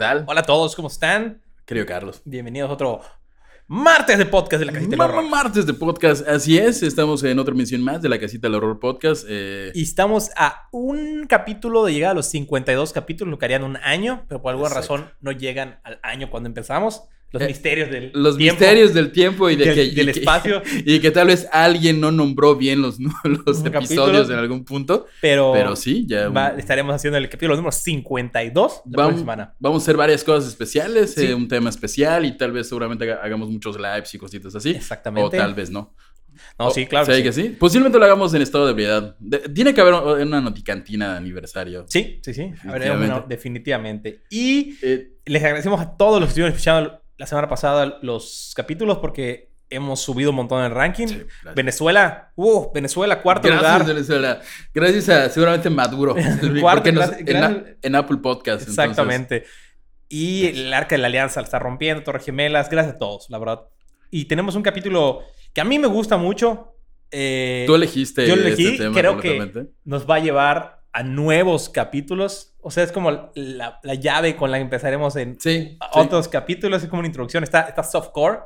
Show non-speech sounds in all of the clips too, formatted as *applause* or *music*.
Hola, ¿qué tal? Hola a todos, ¿cómo están? Querido Carlos. Bienvenidos a otro martes de podcast de la Casita del Horror. Martes de podcast, así es. Estamos en otra emisión más de la Casita del Horror Podcast. eh, Y estamos a un capítulo de llegar a los 52 capítulos, lo que harían un año, pero por alguna Exacto. razón no llegan al año cuando empezamos. Los Eh, misterios del los tiempo, misterios del tiempo y de del, que, del y que- espacio, *laughs* y que tal vez alguien no nombró bien los, *laughs* los episodios en algún punto. pero, Pero sí, ya. va- estaremos haciendo el capítulo número 52 la Vamos, semana. vamos a hacer varias cosas especiales, Sí. eh, un tema especial y tal vez seguramente haga- hagamos muchos lives y cositas así. Exactamente. O tal vez no. No, sí, claro. ¿sabe que que sí. sí? Posiblemente lo hagamos en estado de ebriedad. Tiene que haber una noticantina de aniversario. Sí, sí, sí. Definitivamente. definitivamente. Y Eh, les agradecemos a todos los que estuvieron escuchando la semana pasada los capítulos porque hemos subido un montón en el ranking. sí. Venezuela, uh, Venezuela, cuarto Gracias, lugar. Venezuela. Gracias a seguramente Maduro. *laughs* Cuarto, nos- gracias- en, gracias- a- en Apple Podcast. entonces. Exactamente. Y el arca de la alianza la está rompiendo, Torre Gemelas. Gracias a todos, la verdad. Y tenemos un capítulo que a mí me gusta mucho. eh, Tú elegiste yo elegí, este tema creo que- nos va a llevar a nuevos capítulos. O sea, es como la, la llave con la que empezaremos en Sí. sí. otros capítulos. Es como una introducción. Está, está softcore.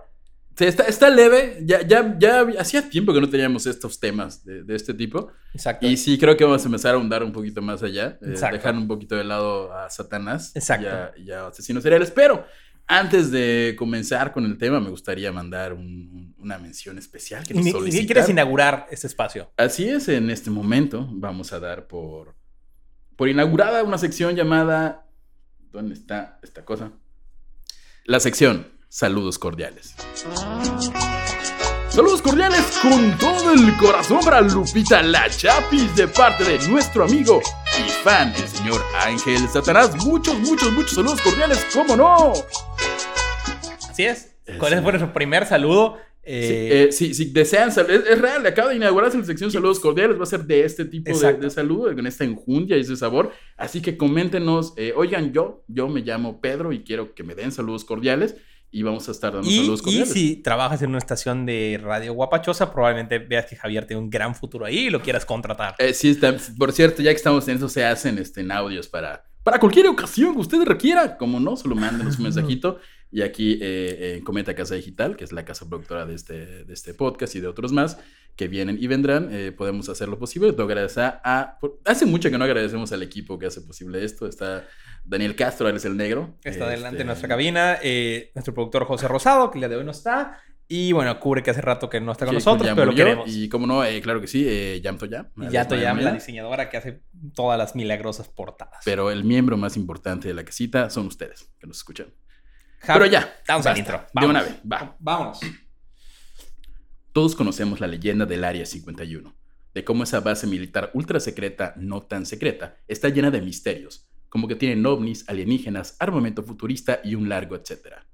Sí, está, está leve. Ya, ya, ya hacía tiempo que no teníamos estos temas de, de este tipo. Exacto. Y sí, creo que vamos a empezar a ahondar un poquito más allá. eh, dejar un poquito de lado a Satanás. Exacto. Y a, y a asesinos seriales. Pero antes de comenzar con el tema, me gustaría mandar un- un- una mención especial que Y nos solicitaron. quieres inaugurar este espacio. Así es, en este momento vamos a dar por, por inaugurada una sección llamada... ¿Dónde está esta cosa? La sección Saludos Cordiales. Saludos cordiales con todo el corazón para Lupita La Chapis de parte de nuestro amigo y fan, el señor Ángel Satanás. Muchos, muchos, muchos saludos cordiales, ¿cómo no? Así es. Eh, ¿Cuál sí. es su primer saludo? Sí, Eh, eh, si, si desean, es, es real, acaba de inaugurarse la sección Saludos Cordiales, va a ser de este tipo de, de saludo, con esta enjundia y ese sabor. Así que coméntenos, eh, oigan, yo, yo me llamo Pedro y quiero que me den saludos cordiales y vamos a estar dando y, saludos y cordiales. si trabajas en una estación de radio guapachosa, probablemente veas que Javier tiene un gran futuro ahí y lo quieras contratar. Eh, sí, está- por cierto, ya que estamos en eso, se hacen este, en audios para, para cualquier ocasión que usted requiera. Como no, solo mándenos *laughs* un mensajito. Y aquí eh, en Cometa Casa Digital, que es la casa productora de este, de este podcast y de otros más que vienen y vendrán, eh, podemos hacer lo posible. Agradezco a, por- hace mucho que no agradecemos al equipo que hace posible esto. Está Daniel Castro, él es el negro. Está Este, delante de nuestra cabina, eh, nuestro productor José Rosado, que el día de hoy no está. Y bueno, cubre que hace rato que no está con que nosotros, pero lo queremos. Y como no, eh, claro que sí, eh, Yamto Ya. Y alias ya Toyam, Mayamela. la diseñadora que hace todas las milagrosas portadas. Pero el miembro más importante de la casita son ustedes, que nos escuchan. Javi, Pero ya, Vamos al intro. De Vamos. una vez, va. Vámonos. Todos conocemos la leyenda del Área 51, de cómo esa base militar ultra secreta, no tan secreta, está llena de misterios, como que tienen ovnis, alienígenas, armamento futurista y un largo etcétera.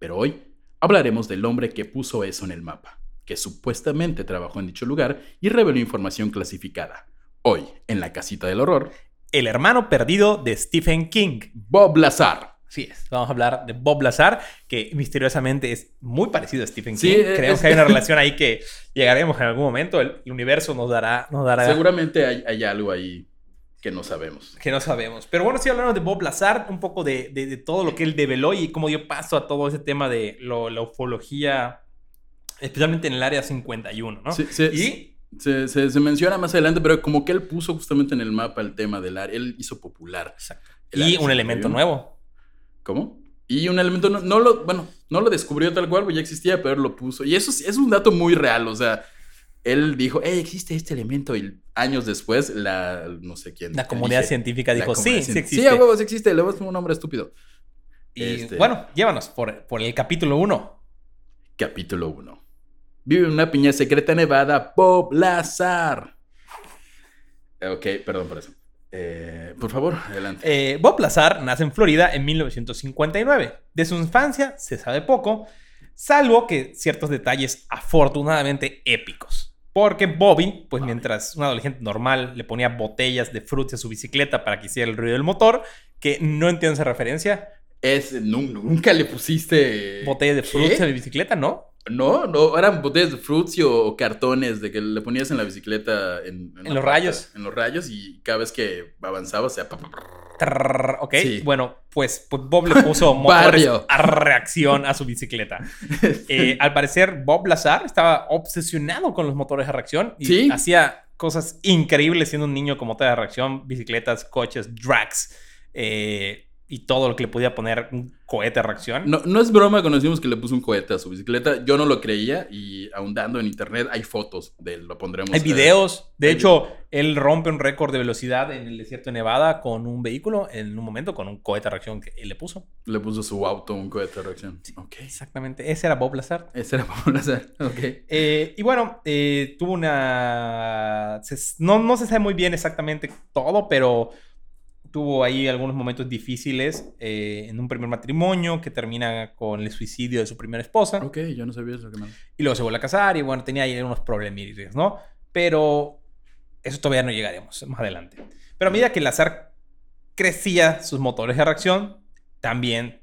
Pero hoy hablaremos del hombre que puso eso en el mapa, que supuestamente trabajó en dicho lugar y reveló información clasificada. Hoy, en la casita del horror, El hermano perdido de Stephen King. Bob Lazar. Así es. Vamos a hablar de Bob Lazar, que misteriosamente es muy parecido a Stephen King. eh, Creemos es- que hay una *laughs* relación ahí que llegaremos en algún momento. El, universo nos dará, nos dará Seguramente hay, hay algo ahí que no sabemos. que no sabemos. Pero bueno, sí hablamos de Bob Lazar, un poco de, de- de todo lo que él develó y cómo dio paso a todo ese tema de lo- la ufología, especialmente en el área 51, ¿no? Sí, sí, y Se, se- se menciona más adelante, pero como que él puso justamente en el mapa el tema del área, él hizo popular. Exacto. Y un elemento 51. nuevo. ¿Cómo? Y un elemento, no, no lo, bueno, no lo descubrió tal cual, pues ya existía, pero él lo puso. Y eso es, es un dato muy real, o sea, él dijo, hey, existe este elemento, y años después, la, no sé quién. La comunidad científica dijo, comunidad sí, sí existe. Sí, a huevo, sí existe, le vas un nombre estúpido. y este- bueno, llévanos por, por el capítulo 1. Capítulo 1. Vive en una piña secreta nevada, Bob Lazar. Ok, perdón por eso. Eh, por favor, adelante. Eh, Bob Lazar nace en Florida en 1959. De su infancia se sabe poco, salvo que ciertos detalles afortunadamente épicos. Porque Bobby, pues mientras un adolescente normal le ponía botellas de frutas a su bicicleta para que hiciera el ruido del motor, que no entiendo esa referencia, Es, nun- nunca le pusiste... botellas de frutas a mi bicicleta, ¿no? No, no, eran botellas de Fruitsy o, o cartones de que le ponías en la bicicleta en, En la los pata, rayos. En los rayos y cada vez que avanzaba, o sea, Trrr, ok, Sí. bueno, pues, pues Bob le puso *laughs* motores a reacción a su bicicleta. *laughs* Eh, al parecer, Bob Lazar estaba obsesionado con los motores a reacción y Sí. hacía cosas increíbles siendo un niño con motores a reacción, bicicletas, coches, drags eh, y todo lo que le podía poner un cohete a reacción. No, no es broma cuando decimos que le puso un cohete a su bicicleta. Yo no lo creía y ahondando en internet hay fotos de él. Lo pondremos. Hay videos. De hay hecho, él rompe un récord de velocidad en el desierto de Nevada con un vehículo en un momento con un cohete a reacción que él le puso. Le puso su auto un cohete de reacción. Ok. Exactamente. Ese era Bob Lazar. Ese era Pablo Lazar. *laughs* Ok. Eh, y bueno, eh, tuvo una... no, no se sabe muy bien exactamente todo, pero tuvo ahí algunos momentos difíciles eh, en un primer matrimonio que termina con el suicidio de su primera esposa. Ok, yo no sabía eso. qué mal. Y luego se vuelve a casar y bueno, tenía ahí unos problemillas, ¿no? Pero eso todavía no llegaremos más adelante. Pero a medida que Lazar crecía sus motores de reacción, también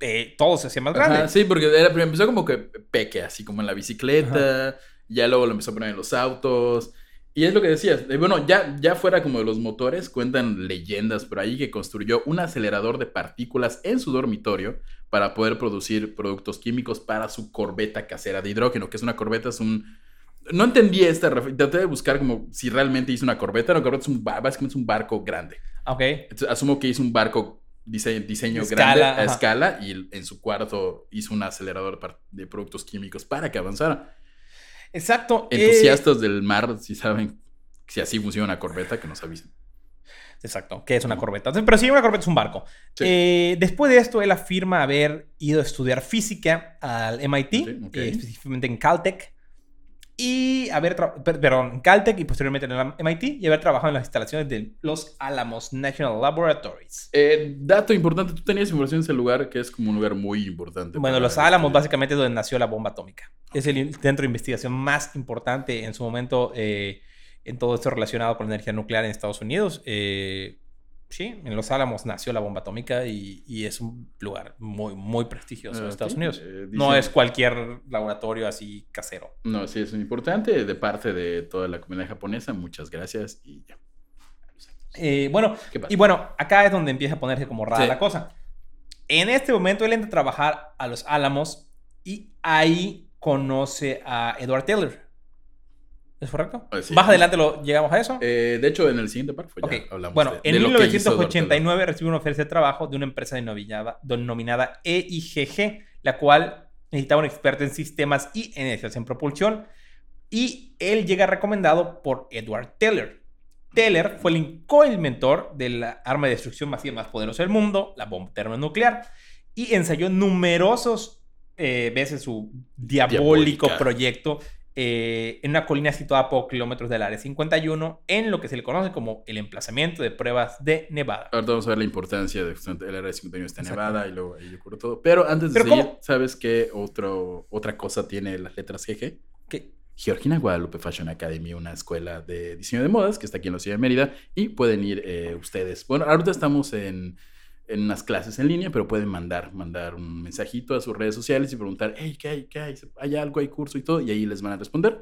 eh, todo se hacía más grande. Ajá, sí, porque era, primero empezó como que peque, así como en la bicicleta. Ya luego lo empezó a poner en los autos. Y es lo que decías. Bueno, ya, ya fuera como de los motores, cuentan leyendas por ahí que construyó un acelerador de partículas en su dormitorio para poder producir productos químicos para su corbeta casera de hidrógeno, que es una corbeta, es un... No entendí esta Traté de buscar como si realmente hizo una corbeta. Una corbeta es un, básicamente es un barco grande. Ok. Entonces, asumo que hizo un barco dise- diseño De grande a ajá. escala y en su cuarto hizo un acelerador de productos químicos para que avanzara. Exacto. eh, Entusiastas del mar, si saben si así funciona una corbeta, que nos avisen. Exacto, que es una corbeta. Pero sí, una corbeta es un barco. Sí. Eh, después de esto, él afirma haber ido a estudiar física al MIT, eh, específicamente en Caltech, y haber, perdón, en Caltech y posteriormente en el MIT, y haber trabajado en las instalaciones de Los Alamos National Laboratories. Eh, dato importante, tú tenías información de ese lugar que es como un lugar muy importante. Bueno, Los Álamos estudiar. básicamente es donde nació la bomba atómica. Es el centro de investigación más importante en su momento eh, en todo esto relacionado con la energía nuclear en Estados Unidos. Eh, sí, en Los Álamos nació la bomba atómica y, y es un lugar muy, muy prestigioso en Ah, Estados. Unidos. Eh, No dicen- es cualquier laboratorio así casero. No, sí, es importante de parte de toda la comunidad japonesa. Muchas gracias y ya. Eh, bueno, y bueno, acá es donde empieza a ponerse como rara Sí. la cosa. En este momento él entra a trabajar a Los Álamos y ahí conoce a Edward Taylor. ¿Es correcto? Ah, sí. Más adelante lo llegamos a eso. Eh, de hecho, en el siguiente párrafo ya Ok, hablamos Bueno, de- en de lo que hizo Eduardo Taylor. 1989 recibió una oferta de trabajo de una empresa denominada, EIGG, la cual necesitaba un experto en sistemas y energías en propulsión. Y él llega recomendado por Edward Teller. Teller fue el co-inventor de la arma de destrucción masiva más poderosa del mundo, la bomba termonuclear, y ensayó numerosos eh, veces su diabólico Diabólica. proyecto eh, en una colina situada a pocos kilómetros del área 51, en lo que se le conoce como el emplazamiento de pruebas de Nevada. Ahorita vamos a ver la importancia de el área 51 está. Nevada y luego ahí ocurre todo. Pero antes de Pero seguir, ¿cómo? ¿sabes qué otro, otra cosa tiene las letras GG? Georgina Guadalupe Fashion Academy, una escuela de diseño de modas que está aquí en la ciudad de Mérida y pueden ir eh, ustedes. Bueno, ahorita estamos en, en unas clases en línea, pero pueden mandar, mandar un mensajito a sus redes sociales y preguntar, hey, ¿qué hay? ¿Qué hay? ¿Hay algo? ¿Hay curso y todo? Y ahí les van a responder.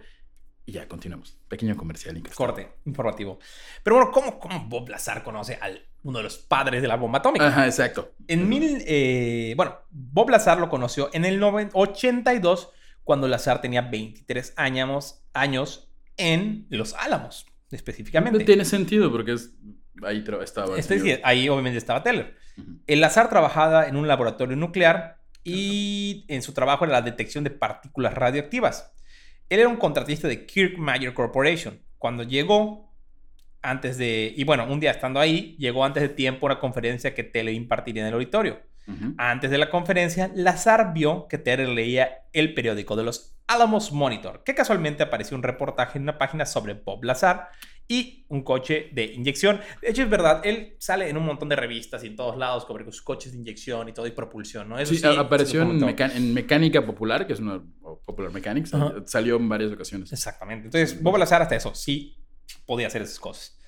Y ya, continuamos. Pequeño comercial. incrustado. Corte informativo. Pero bueno, ¿cómo, cómo Bob Lazar conoce al uno de los padres de la bomba atómica? Ajá, exacto. En mil, eh, bueno, Bob Lazar lo conoció en el noven- 82 cuando Lazar tenía 23 años, años en Los Álamos, específicamente. Tiene sentido porque es, ahí estaba. el Es decir, señor. ahí obviamente estaba Teller. Ujú. El Lazar trabajaba en un laboratorio nuclear y en su trabajo era la detección de partículas radioactivas. Él era un contratista de Kirk Mayer Corporation. Cuando llegó, antes de. Y bueno, un día estando ahí, llegó antes de tiempo a una conferencia que Teller impartiría en el auditorio. Antes de la conferencia, Lazar vio que Teller leía el periódico de los Alamos Monitor, que casualmente apareció un reportaje en una página sobre Bob Lazar y un coche de inyección. De hecho, es verdad, él sale en un montón de revistas y en todos lados sobre sus coches de inyección y todo y propulsión, ¿no? Eso Sí, sí, apareció en, en Mecánica Popular, que es una Popular Mechanics, Ajá. eh, salió en varias ocasiones. Exactamente. Entonces, Bob Lazar hasta eso, sí podía hacer esas cosas.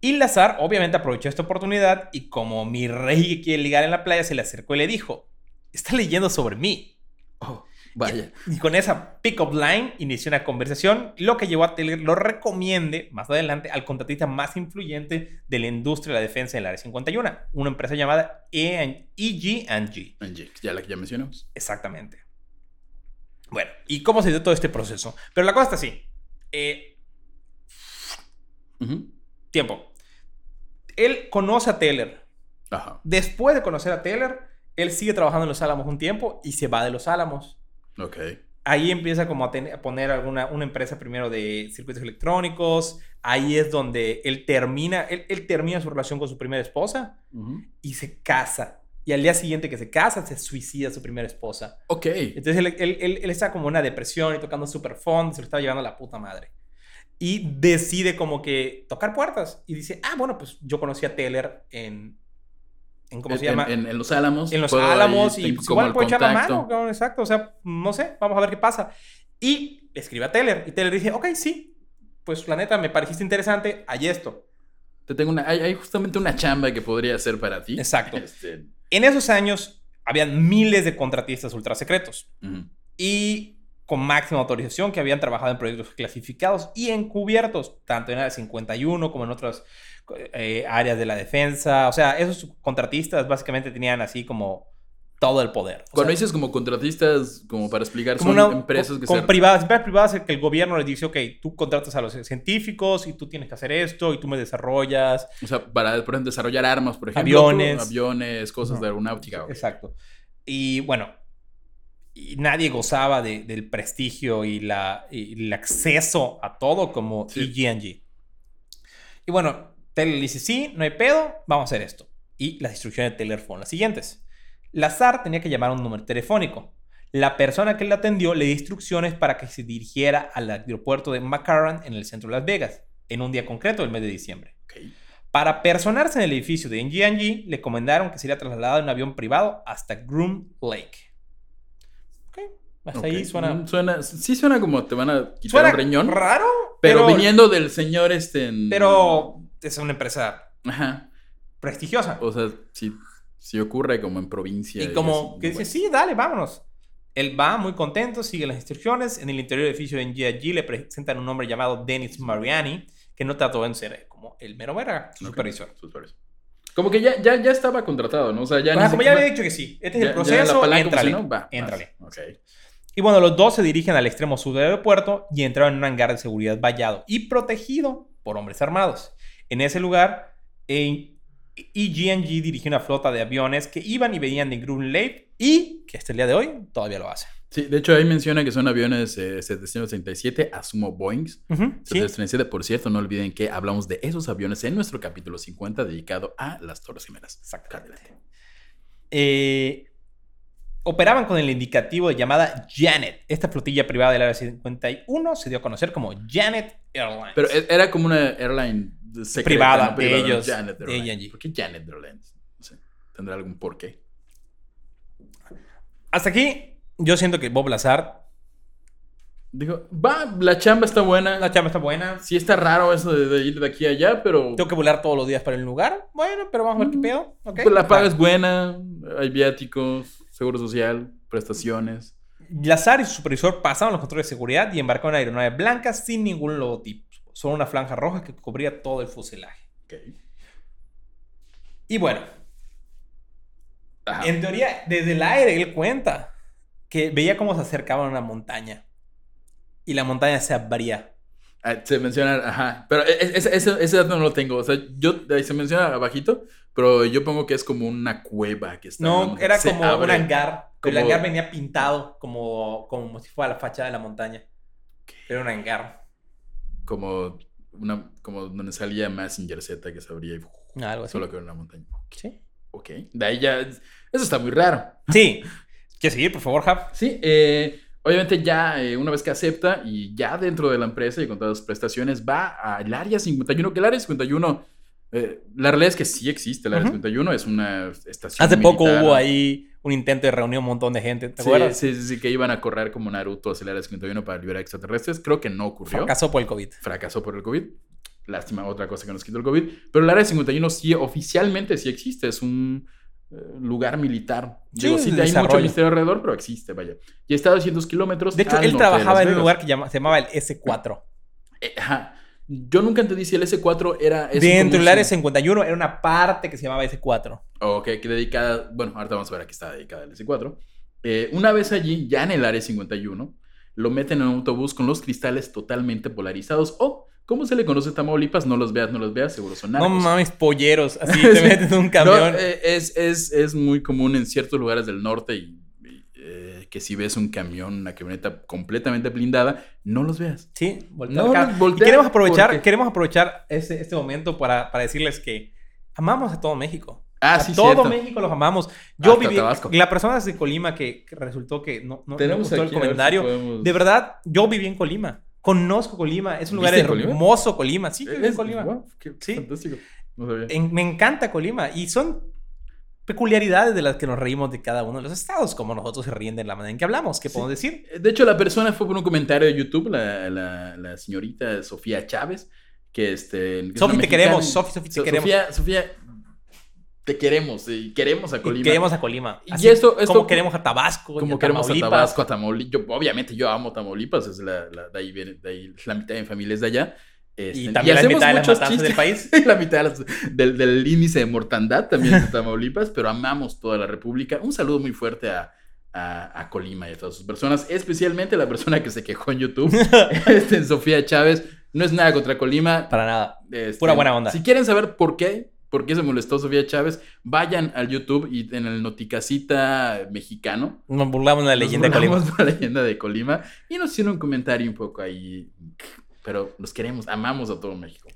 Y Lazar obviamente aprovechó esta oportunidad y como mi rey que quiere ligar en la playa, se le acercó y le dijo, está leyendo sobre mí. Oh, Vaya. Y con esa pick-up line inició una conversación, lo que llevó a Taylor lo recomiende más adelante al contratista más influyente de la industria de la defensa en el Área 51, una empresa llamada E EG&G. Angie, ya la que ya mencionamos. Exactamente. Bueno, ¿y cómo se dio todo este proceso? Pero la cosa está así. Eh, Ujú. tiempo. Él conoce a Taylor. Ajá. Después de conocer a Taylor, él sigue trabajando en Los Álamos un tiempo y se va de Los Álamos. Ok. Ahí empieza como a, a poner alguna una empresa primero de circuitos electrónicos. Ahí es donde él termina, él, él termina su relación con su primera esposa y se casa. Y al día siguiente que se casa, se suicida su primera esposa. Ok. Entonces él, él, él, él está como en una depresión y tocando super fond, se lo estaba llevando a la puta madre. Y decide como que tocar puertas. Y dice, ah, bueno, pues yo conocí a Taylor en... en ¿Cómo se llama? En, en Los Álamos. en los álamos y pues, igual el puedo echar la mano, exacto. O sea, no sé, vamos a ver qué pasa. Y escribe a Taylor y Taylor dice, ok, sí, pues la neta me pareciste interesante, hay esto. Te tengo una, hay, hay justamente una chamba que podría hacer para ti. Exacto. *laughs* Este, En esos años habían miles de contratistas ultra secretos ujú. y con máxima autorización que habían trabajado en proyectos clasificados y encubiertos, tanto en Área 51 como en otras eh, áreas de la defensa. O sea, esos contratistas básicamente tenían así como todo el poder. O Cuando sea, dices como contratistas, como para explicar, como son una, empresas que con, se... privadas, empresas privadas que el gobierno les dice, ok, tú contratas a los científicos y tú tienes que hacer esto y tú me desarrollas. O sea, para, por ejemplo, desarrollar armas, por ejemplo. Aviones. Aviones, cosas de aeronáutica. Exacto. Y bueno, y nadie gozaba de- del prestigio y, la, y el acceso a todo como Sí. EG&G. Y bueno, Taylor dice, sí, no hay pedo, vamos a hacer esto. Y las instrucciones de Taylor fueron las siguientes. Lazar tenía que llamar a un número telefónico. La persona que le atendió le dio instrucciones para que se dirigiera al aeropuerto de McCarran en el centro de Las Vegas, en un día concreto del mes de diciembre. Para personarse en el edificio de NG&G, le comendaron que sería trasladado en un avión privado hasta Groom Lake. Hasta ahí Ok. suena... Mm, suena. Sí suena como te van a quitar Suena un riñón. raro, Pero, pero, viniendo del señor este... en- pero es una empresa Ajá. prestigiosa. O sea, si, si ocurre como en provincia. y como que dice, bueno. sí, dale, vámonos. Él va muy contento, sigue las instrucciones. En el interior del edificio de NG&G le presentan un hombre llamado Dennis Mariani, que no trató de ser como el mero verga, su Ok, supervisor. supervisor. Como que ya, ya, ya estaba contratado, ¿no? O sea, ya ni como ya había dicho que sí, este es ya- el proceso, la palanca éntrale, funcionó, va, éntrale. vas. Y bueno, los dos se dirigen al extremo sur del aeropuerto y entraron en un hangar de seguridad vallado y protegido por hombres armados. En ese lugar, eh, EG&G dirigió una flota de aviones que iban y venían de Groom Lake y que hasta el día de hoy todavía lo hace. Sí, de hecho ahí menciona que son aviones eh, 737, asumo sí. 737, por cierto, no olviden que hablamos de esos aviones en nuestro capítulo 50 dedicado a las Torres Gemelas. Exactamente. Eh, operaban con el indicativo de llamada Janet. Esta flotilla privada del Área 51 se dio a conocer como Janet Airlines. Pero e- era como una airline secreta, Privada, ¿no? de ellos, Janet Airlines. ¿Por qué Janet Airlines? No sé. ¿Tendrá algún porqué? Hasta aquí, yo siento que Bob Lazar, Digo, va, la chamba está buena. la chamba está buena. Sí está raro eso de, de ir de aquí a allá, pero Tengo que volar todos los días para el lugar. Bueno, pero vamos a ver qué pedo. ¿ok? pues, la paga es buena. Hay viáticos, seguro social, prestaciones. Lazar y su supervisor pasaron los controles de seguridad y embarcaron en una aeronave blanca sin ningún logotipo. Solo una franja roja que cubría todo el fuselaje. Ok. Y bueno, Ajá. en teoría, desde el aire él cuenta que veía cómo se acercaban a una montaña. Y la montaña se abría. Ah, se menciona, ajá. Pero e- e- ese, ese, ese dato no lo tengo. O sea, yo ahí se menciona abajito, pero yo pongo que es como una cueva que está. No, era como abre. un hangar. pero El Como- hangar venía pintado como, como si fuera la fachada de la montaña. Era un hangar. Como, una, como donde salía Massinger Z que se abría y Algo así. solo que era una montaña. Sí. Ok. De ahí ya. Eso está muy raro. Sí. *laughs* ¿Quieres seguir, por favor, Jav? Sí, eh, obviamente ya eh, una vez que acepta y ya dentro de la empresa y con todas las prestaciones va al área 51, que el área 51, eh, la realidad es que sí existe el área Ujú. 51, es una estación Hace poco militar. hubo ahí un intento de reunir un montón de gente. ¿Te Sí, acuerdas? sí, sí, sí, que iban a correr como Naruto hacia el área 51 para liberar extraterrestres. Creo que no ocurrió. Fracasó por el COVID. Fracasó por el COVID. Lástima, otra cosa que nos quitó el COVID. Pero el área 51 sí, oficialmente sí existe. Es un, lugar militar. Sí, Digo, sí, hay mucho misterio alrededor, pero existe, vaya. Y está a 200 kilómetros. De hecho, él trabajaba en un lugar que llama- se llamaba el S4. Eh, ajá. Yo nunca entendí si el S4 era... Dentro del área un- 51 era una parte que se llamaba S4. Ok, que dedicada... Bueno, ahorita vamos a ver a qué está dedicada el S4. Eh, una vez allí, ya en el área 51, lo meten en un autobús con los cristales totalmente polarizados. O, ¿cómo se le conoce a Tamaulipas? No los veas, no los veas, seguro son No narcos. mames, polleros. Así Sí. *laughs* te meten en un camión. No, eh, es, es, es muy común en ciertos lugares del norte y, y, eh, que si ves un camión, una camioneta completamente blindada, no los veas. Sí, voltea No, acá. no, Y queremos aprovechar, porque- queremos aprovechar este, este momento para, para decirles que amamos a todo México. Ah, a sí, todo cierto. México los amamos. Yo Hasta viví. Tabasco. La persona de Colima que, resultó que no, no, no Tenemos gustó aquí, el si comentario. podemos- De verdad, yo viví en Colima. Conozco Colima. Es un lugar hermoso, Colima. Sí, en Es- Colima. qué Sí. fantástico. No sabía. En- me encanta Colima. Y son peculiaridades de las que nos reímos de cada uno de los estados, como nosotros se ríen de la manera en que hablamos. ¿Qué Sí. podemos decir? De hecho, la persona fue por un comentario de YouTube, la, la, la señorita Sofía Chávez, que este... que Sofi, te queremos. Sofi, Sofi, te So- queremos. Sofía, Sofía, te queremos y queremos a Y Colima. queremos a Colima. Y Así esto- esto- como queremos a Tabasco. y Como a queremos a. Tabasco, a Tamaulipas. Yo, obviamente yo amo Tamaulipas, es la, la- de ahí viene, de ahí la mitad de mi familia es de allá. Este, Y también la mitad de las matanzas del chistes. país. *laughs* la mitad de las- del, del índice de mortandad también de Tamaulipas, pero amamos toda la República. Un saludo muy fuerte a, a, a Colima y a todas sus personas, especialmente la persona que se quejó en YouTube, *laughs* este, Sofía Chávez. No es nada contra Colima. Para nada. Este, Pura buena onda. Si quieren saber por qué, por qué se molestó Sofía Chávez, vayan al YouTube y en el Noticasita mexicano. Nos burlamos de la Nos leyenda de Colima. burlamos de la leyenda de Colima. Y nos hicieron un comentario un poco ahí. Pero los queremos, amamos a todo México.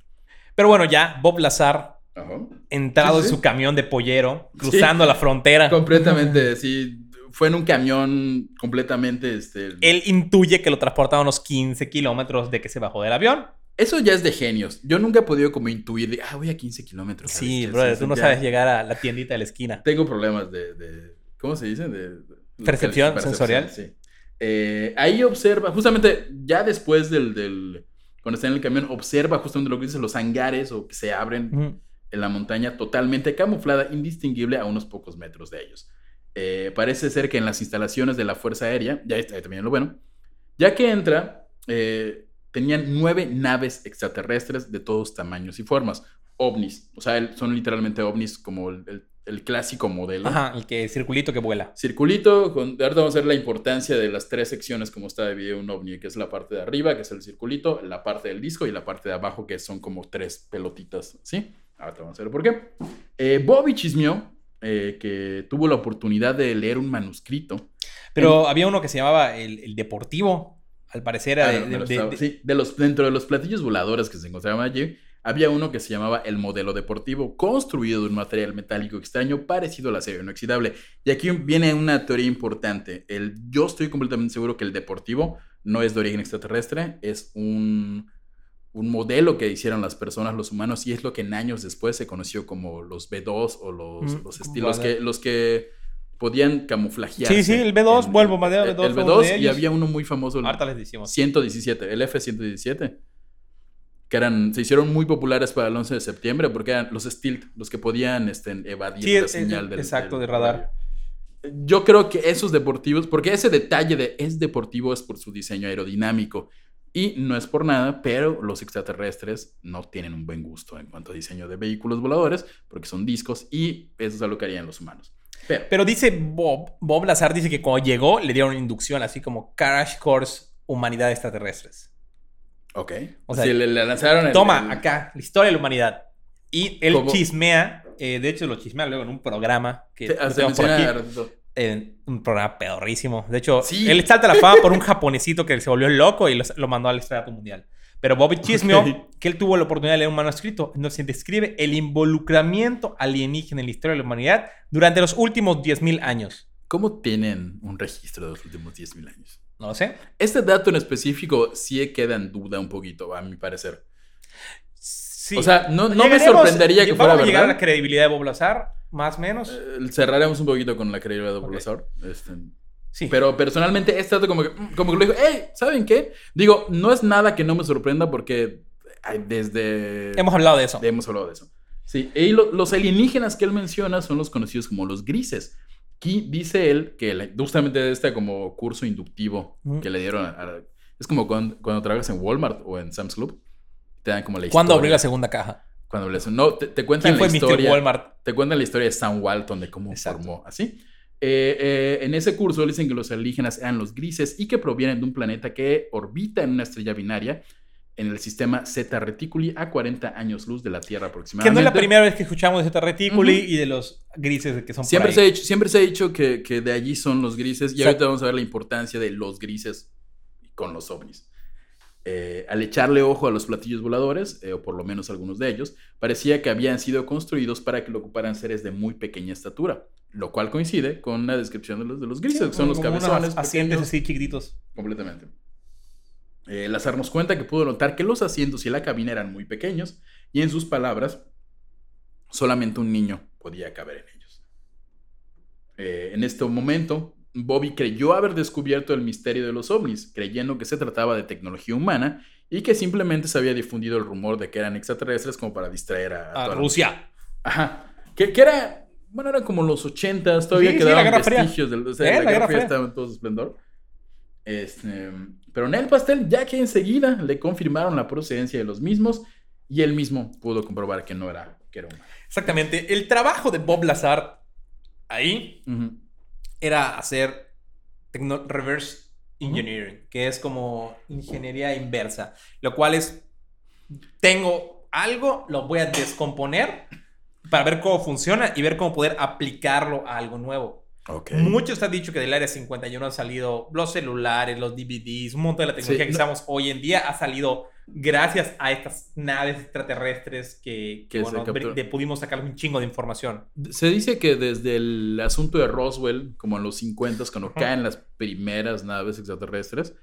Pero bueno, ya Bob Lazar, Ajá. entrado Sí, sí. en su camión de pollero, cruzando la frontera, Completamente, sí. Fue en un camión completamente. Este, él intuye que lo transporta a unos 15 kilómetros de que se bajó del avión. Eso ya es de genios. Yo nunca he podido como intuir de, ah, voy a 15 kilómetros. ¿sabes Sí, brother, tú no ya. sabes llegar a la tiendita de la esquina. Tengo problemas de, de- ¿cómo se dice? De, de- Percepción sensorial. Sí. Eh, ahí observa, justamente ya después del, del, cuando está en el camión, observa justamente lo que dice los hangares o que se abren en la montaña totalmente camuflada, indistinguible a unos pocos metros de ellos. Eh, parece ser que en las instalaciones de la Fuerza Aérea, ya está ahí también lo bueno, ya que entra, eh, tenían nueve naves extraterrestres de todos tamaños y formas, ovnis, o sea, son literalmente ovnis como el, el- el clásico modelo. Ajá, el que circulito que vuela. Circulito, con, ahorita vamos a ver la importancia de las tres secciones como está dividido un ovni, que es la parte de arriba, que es el circulito, la parte del disco y la parte de abajo, que son como tres pelotitas, ¿sí? Ahorita vamos a ver por qué. Eh, Bobby chismeó eh, que tuvo la oportunidad de leer un manuscrito. Pero había uno que se llamaba el, el Deportivo, al parecer era Ah, de, de- sí, de los, dentro de los platillos voladores que se encontraban allí, había uno que se llamaba el modelo deportivo, construido de un material metálico extraño parecido al acero inoxidable. Y aquí viene una teoría importante. El, yo estoy completamente seguro que el deportivo no es de origen extraterrestre, es un, un modelo que hicieron las personas, los humanos, y es lo que en años después se conoció como los B2 o los, Mm, los estilos, vale. que, los que podían camuflajearse. Sí, sí, el B2, en- vuelvo, Madeo, el, B2 el fue uno de B2 y había uno muy famoso, el les decimos. 117, el F-117, que eran, se hicieron muy populares para el 11 de septiembre porque eran los Stilt, los que podían este, evadir Sí, la es- señal es- del exacto, del de radar. Yo creo que esos deportivos, porque ese detalle de es deportivo es por su diseño aerodinámico y no es por nada, pero los extraterrestres no tienen un buen gusto en cuanto a diseño de vehículos voladores porque son discos y eso es algo que harían los humanos. Pero, Pero dice Bob, Bob Lazar dice que cuando llegó le dieron inducción así como Crash Course Humanidad Extraterrestres. ok. O sea, si le, le lanzaron el- Toma, el- acá, la historia de la humanidad. Y él ¿Cómo? chismea, eh, de hecho lo chismea luego en un programa que se- por aquí, en un programa pedorrísimo. De hecho, Sí. él salta a la fama por un *laughs* japonesito que se volvió loco y lo, lo mandó al estrato mundial. Pero Bobby chismeó Ok. que él tuvo la oportunidad de leer un manuscrito en donde se describe el involucramiento alienígena en la historia de la humanidad durante los últimos 10.000 años. ¿Cómo tienen un registro de los últimos 10.000 años? No lo sé. Este dato en específico sí queda en duda un poquito, a mi parecer. Sí. O sea, no, no me sorprendería que vamos fuera a llegar a la verdad. credibilidad de Bob Lazar, más o menos. Eh, cerraremos un poquito con la credibilidad de Ok. Bulbasaur. Este, sí. Pero personalmente este dato como que, mm, como que lo dijo, hey, ¿saben qué? Digo, no es nada que no me sorprenda porque desde... Hemos hablado de eso. Hemos hablado de eso. Sí, y lo- los alienígenas que él menciona son los conocidos como los grises. Aquí dice él que la- justamente de este como curso inductivo Ujú. que le dieron a, a- es como cuando, cuando trabajas en Walmart o en Sam's Club, te dan como la historia. ¿Cuándo abrió la segunda caja? Cuando les- no, te, te cuentan ¿Quién fue la Mr. historia. Walmart? Te cuentan la historia de Sam Walton, de cómo Exacto. formó así. Eh, eh, en ese curso dicen que los alienígenas eran los grises y que provienen de un planeta que orbita en una estrella binaria en el sistema Zeta Reticuli a 40 años luz de la Tierra Que aproximadamente. no es la primera vez que escuchamos de Zeta Reticuli y de los grises que son Siempre por se, ha ahí. dicho, siempre se ha dicho que, que de allí son los grises y Exacto. ahorita vamos a ver la importancia de los grises con los ovnis. Eh, al echarle ojo a los platillos voladores, eh, o por lo menos algunos de ellos, parecía que habían sido construidos para que lo ocuparan seres de muy pequeña estatura, lo cual coincide con la descripción de los, de los grises, Sí, que son los cabezones asientos así chiquititos. completamente. Eh, Lazar nos cuenta que pudo notar que los asientos y la cabina eran muy pequeños y en sus palabras, solamente un niño podía caber en ellos. Eh, en este momento, Bobby creyó haber descubierto el misterio de los ovnis, creyendo que se trataba de tecnología humana y que simplemente se había difundido el rumor de que eran extraterrestres como para distraer a, Rusia. Ajá. Que, que era, bueno, eran como los ochentas, todavía Sí, sí, quedaban la Fría. vestigios del, o sea, Eh, la, la Guerra Guerra Fría estaba en todo su esplendor. Este, pero en el pastel, ya que enseguida le confirmaron la procedencia de los mismos y él mismo pudo comprobar que no era, que era humano. Exactamente. El trabajo de Bob Lazar ahí. Era hacer reverse engineering, que es como ingeniería inversa, lo cual es, tengo algo, lo voy a descomponer para ver cómo funciona y ver cómo poder aplicarlo a algo nuevo. Ok. Muchos han dicho que del área 51 han salido los celulares, los DVDs, un montón de la tecnología Sí, que no- usamos hoy en día ha salido gracias a estas naves extraterrestres que, que, bueno, de- pudimos sacar un chingo de información. Se dice que desde el asunto de Roswell, como en los 50, cuando caen las primeras naves extraterrestres,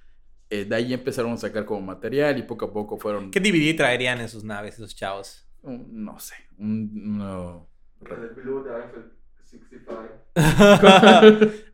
eh, de ahí empezaron a sacar como material y poco a poco fueron, ¿Qué DVD traerían en sus naves esos chavos? un- no sé, un, no- below the Eiffel 65. Ah,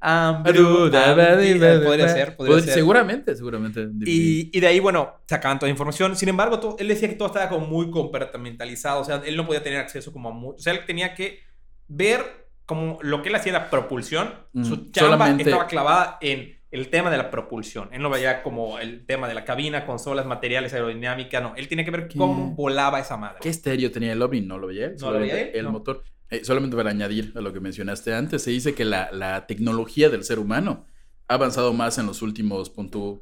Podría podría ser, podría ser. Seguramente, seguramente. Y, y de ahí, bueno, sacaban toda la información. Sin embargo, él decía que todo estaba como muy compartimentalizado. O sea, él no podía tener acceso como a mu- O sea, él tenía que ver como lo que él hacía era propulsión. Mm, Su chamba solamente- estaba clavada en el tema de la propulsión. Él no veía como el tema de la cabina, consolas, materiales, aerodinámica. No, él tenía que ver ¿Qué? cómo volaba esa madre. ¿Qué estéreo tenía el ovni? No lo veía él. ¿No lo veía él? El No. motor. Eh, solamente para añadir a lo que mencionaste antes, se dice que la, la tecnología del ser humano ha avanzado más en los últimos, punto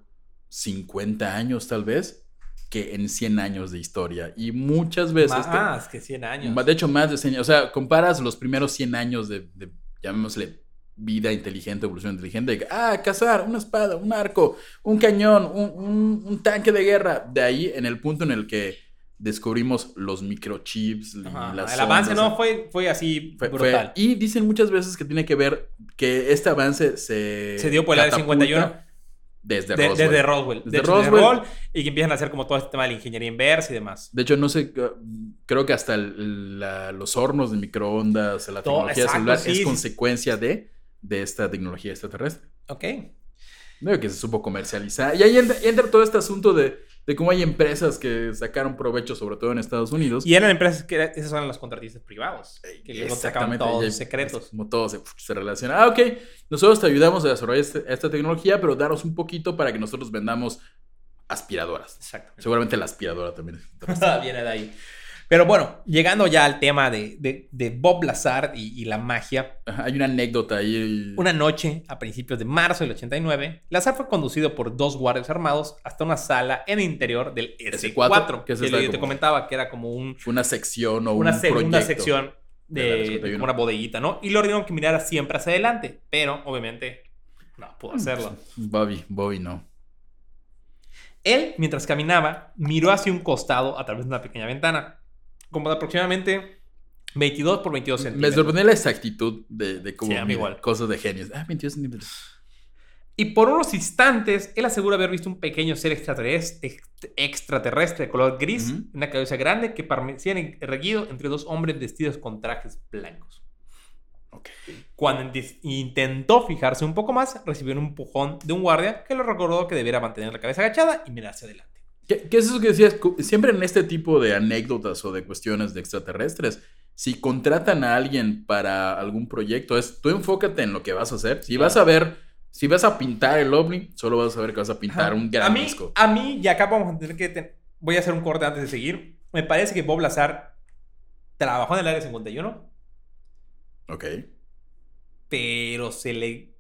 50 años tal vez, que en 100 años de historia. Y muchas veces... te- Más que 100 años. De hecho, más de 100 años. O sea, comparas los primeros 100 años de, de, llamémosle, vida inteligente, evolución inteligente. de ah, cazar, una espada, un arco, un cañón, un, un- un tanque de guerra. De ahí, en el punto en el que descubrimos los microchips y Ajá, las el avance no fue, fue así fue- fue- brutal. y dicen muchas veces que tiene que ver que este avance se... Se dio por el área catapulta 51. Desde De- Roswell. Desde Roswell. Desde Roswell. Roswell, Y que empiezan a hacer como todo este tema de la ingeniería inversa y demás. De hecho, no sé, creo que hasta el- la- los hornos de microondas, la Todo- tecnología exacto, celular sí, es sí. consecuencia de, de esta tecnología extraterrestre. Ok. Veo que se supo comercializar. Y ahí entra, entra todo este asunto de, de cómo hay empresas que sacaron provecho, sobre todo en Estados Unidos. Y eran empresas que era- esas son los contratistas privados. Que luego sacaban Exactamente, todos los secretos. Como todo se, se relaciona. Ah, ok. Nosotros te ayudamos a desarrollar este- esta tecnología, pero danos un poquito para que nosotros vendamos aspiradoras. Exactamente. Seguramente la aspiradora también. *laughs* Viene de ahí. Pero bueno, llegando ya al tema de, de- de Bob Lazar y, y la magia. Hay una anécdota ahí. Una noche, a principios de marzo del 89, Lazar fue conducido por dos guardias armados hasta una sala en el interior del S4, S4, que, que es te como- comentaba que era como un, una sección o una un segunda proyecto. sección de de, de 51. como una bodeguita, ¿no? Y lo ordenaron que mirara siempre hacia adelante, pero obviamente no pudo hacerlo. Bobby, Bobby no. Él, mientras caminaba, miró hacia un costado a través de una pequeña ventana, como de aproximadamente 22 por 22 Me centímetros. sorprendió la exactitud de, de cómo Sí, igual. cosas de genios. Ah, 22 centímetros. Y por unos instantes, él asegura haber visto un pequeño ser extraterrestre, ext- extraterrestre de color gris, Ujú. una cabeza grande que parecía erguido entre dos hombres vestidos con trajes blancos. Ok. Cuando intentó fijarse un poco más, recibió un empujón de un guardia que le recordó que debiera mantener la cabeza agachada y mirarse adelante. ¿Qué, qué es eso que decías? Siempre en este tipo de anécdotas o de cuestiones de extraterrestres, si contratan a alguien para algún proyecto, es tú enfócate en lo que vas a hacer. Si vas a ver, si vas a pintar el ovni, solo vas a ver que vas a pintar Ajá. un a gran mí, disco. A mí, y acá vamos a tener que... Voy a hacer un corte antes de seguir. Me parece que Bob Lazar trabajó en el Área 51, Ok. pero se le...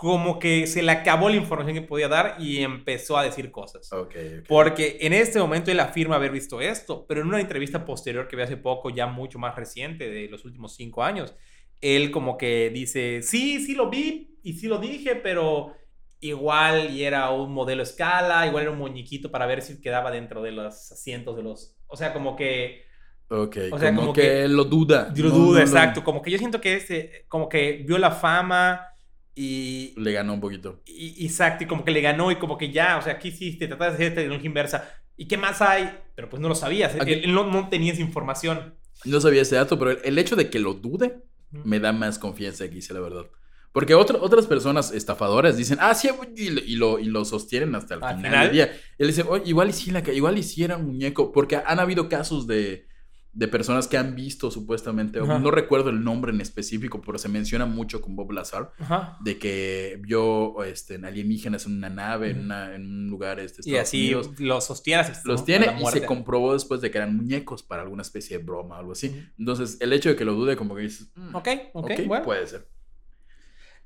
Como que se le acabó la información que podía dar y empezó a decir cosas. Ok. ok. Porque en este momento él afirma haber visto esto, pero en una entrevista posterior que vi hace poco, ya mucho más reciente, de los últimos cinco años, él como que dice, sí, sí lo vi y sí lo dije, pero igual y era un modelo a escala, igual era un muñequito para ver si quedaba dentro de los asientos de los... O sea, como que... Ok, O sea, como, como que, que- lo duda. Lo No, dudo, no exacto. Como que yo siento que este, como que vio la fama y, Le ganó un poquito. y, exacto, y como que le ganó y como que ya, o sea, ¿qué hiciste? Trataste de hacer esta tecnología inversa. ¿Y qué más hay? Pero pues no lo sabías. Aquí- Él, él no, no tenía esa información. No sabía ese dato, pero el, el hecho de que lo dude me da más confianza que hice la verdad. Porque otro- otras personas estafadoras dicen, ah, sí, y lo, y lo, y lo sostienen hasta el Al final, final. del día. Él dice, "Oye, igual y sí, la, igual sí un muñeco. Porque han habido casos de, de personas que han visto supuestamente, Ajá. no recuerdo el nombre en específico, pero se menciona mucho con Bob Lazar, Ajá. de que vio este, en alienígenas en una nave, en, una- en un lugar este, Y así Unidos. lo sostienes. hasta Los tiene y se comprobó después de que eran muñecos para alguna especie de broma o algo así. Entonces, el hecho de que lo dude, como que dices, "Mm, Ok, ok, ok, bueno. puede ser.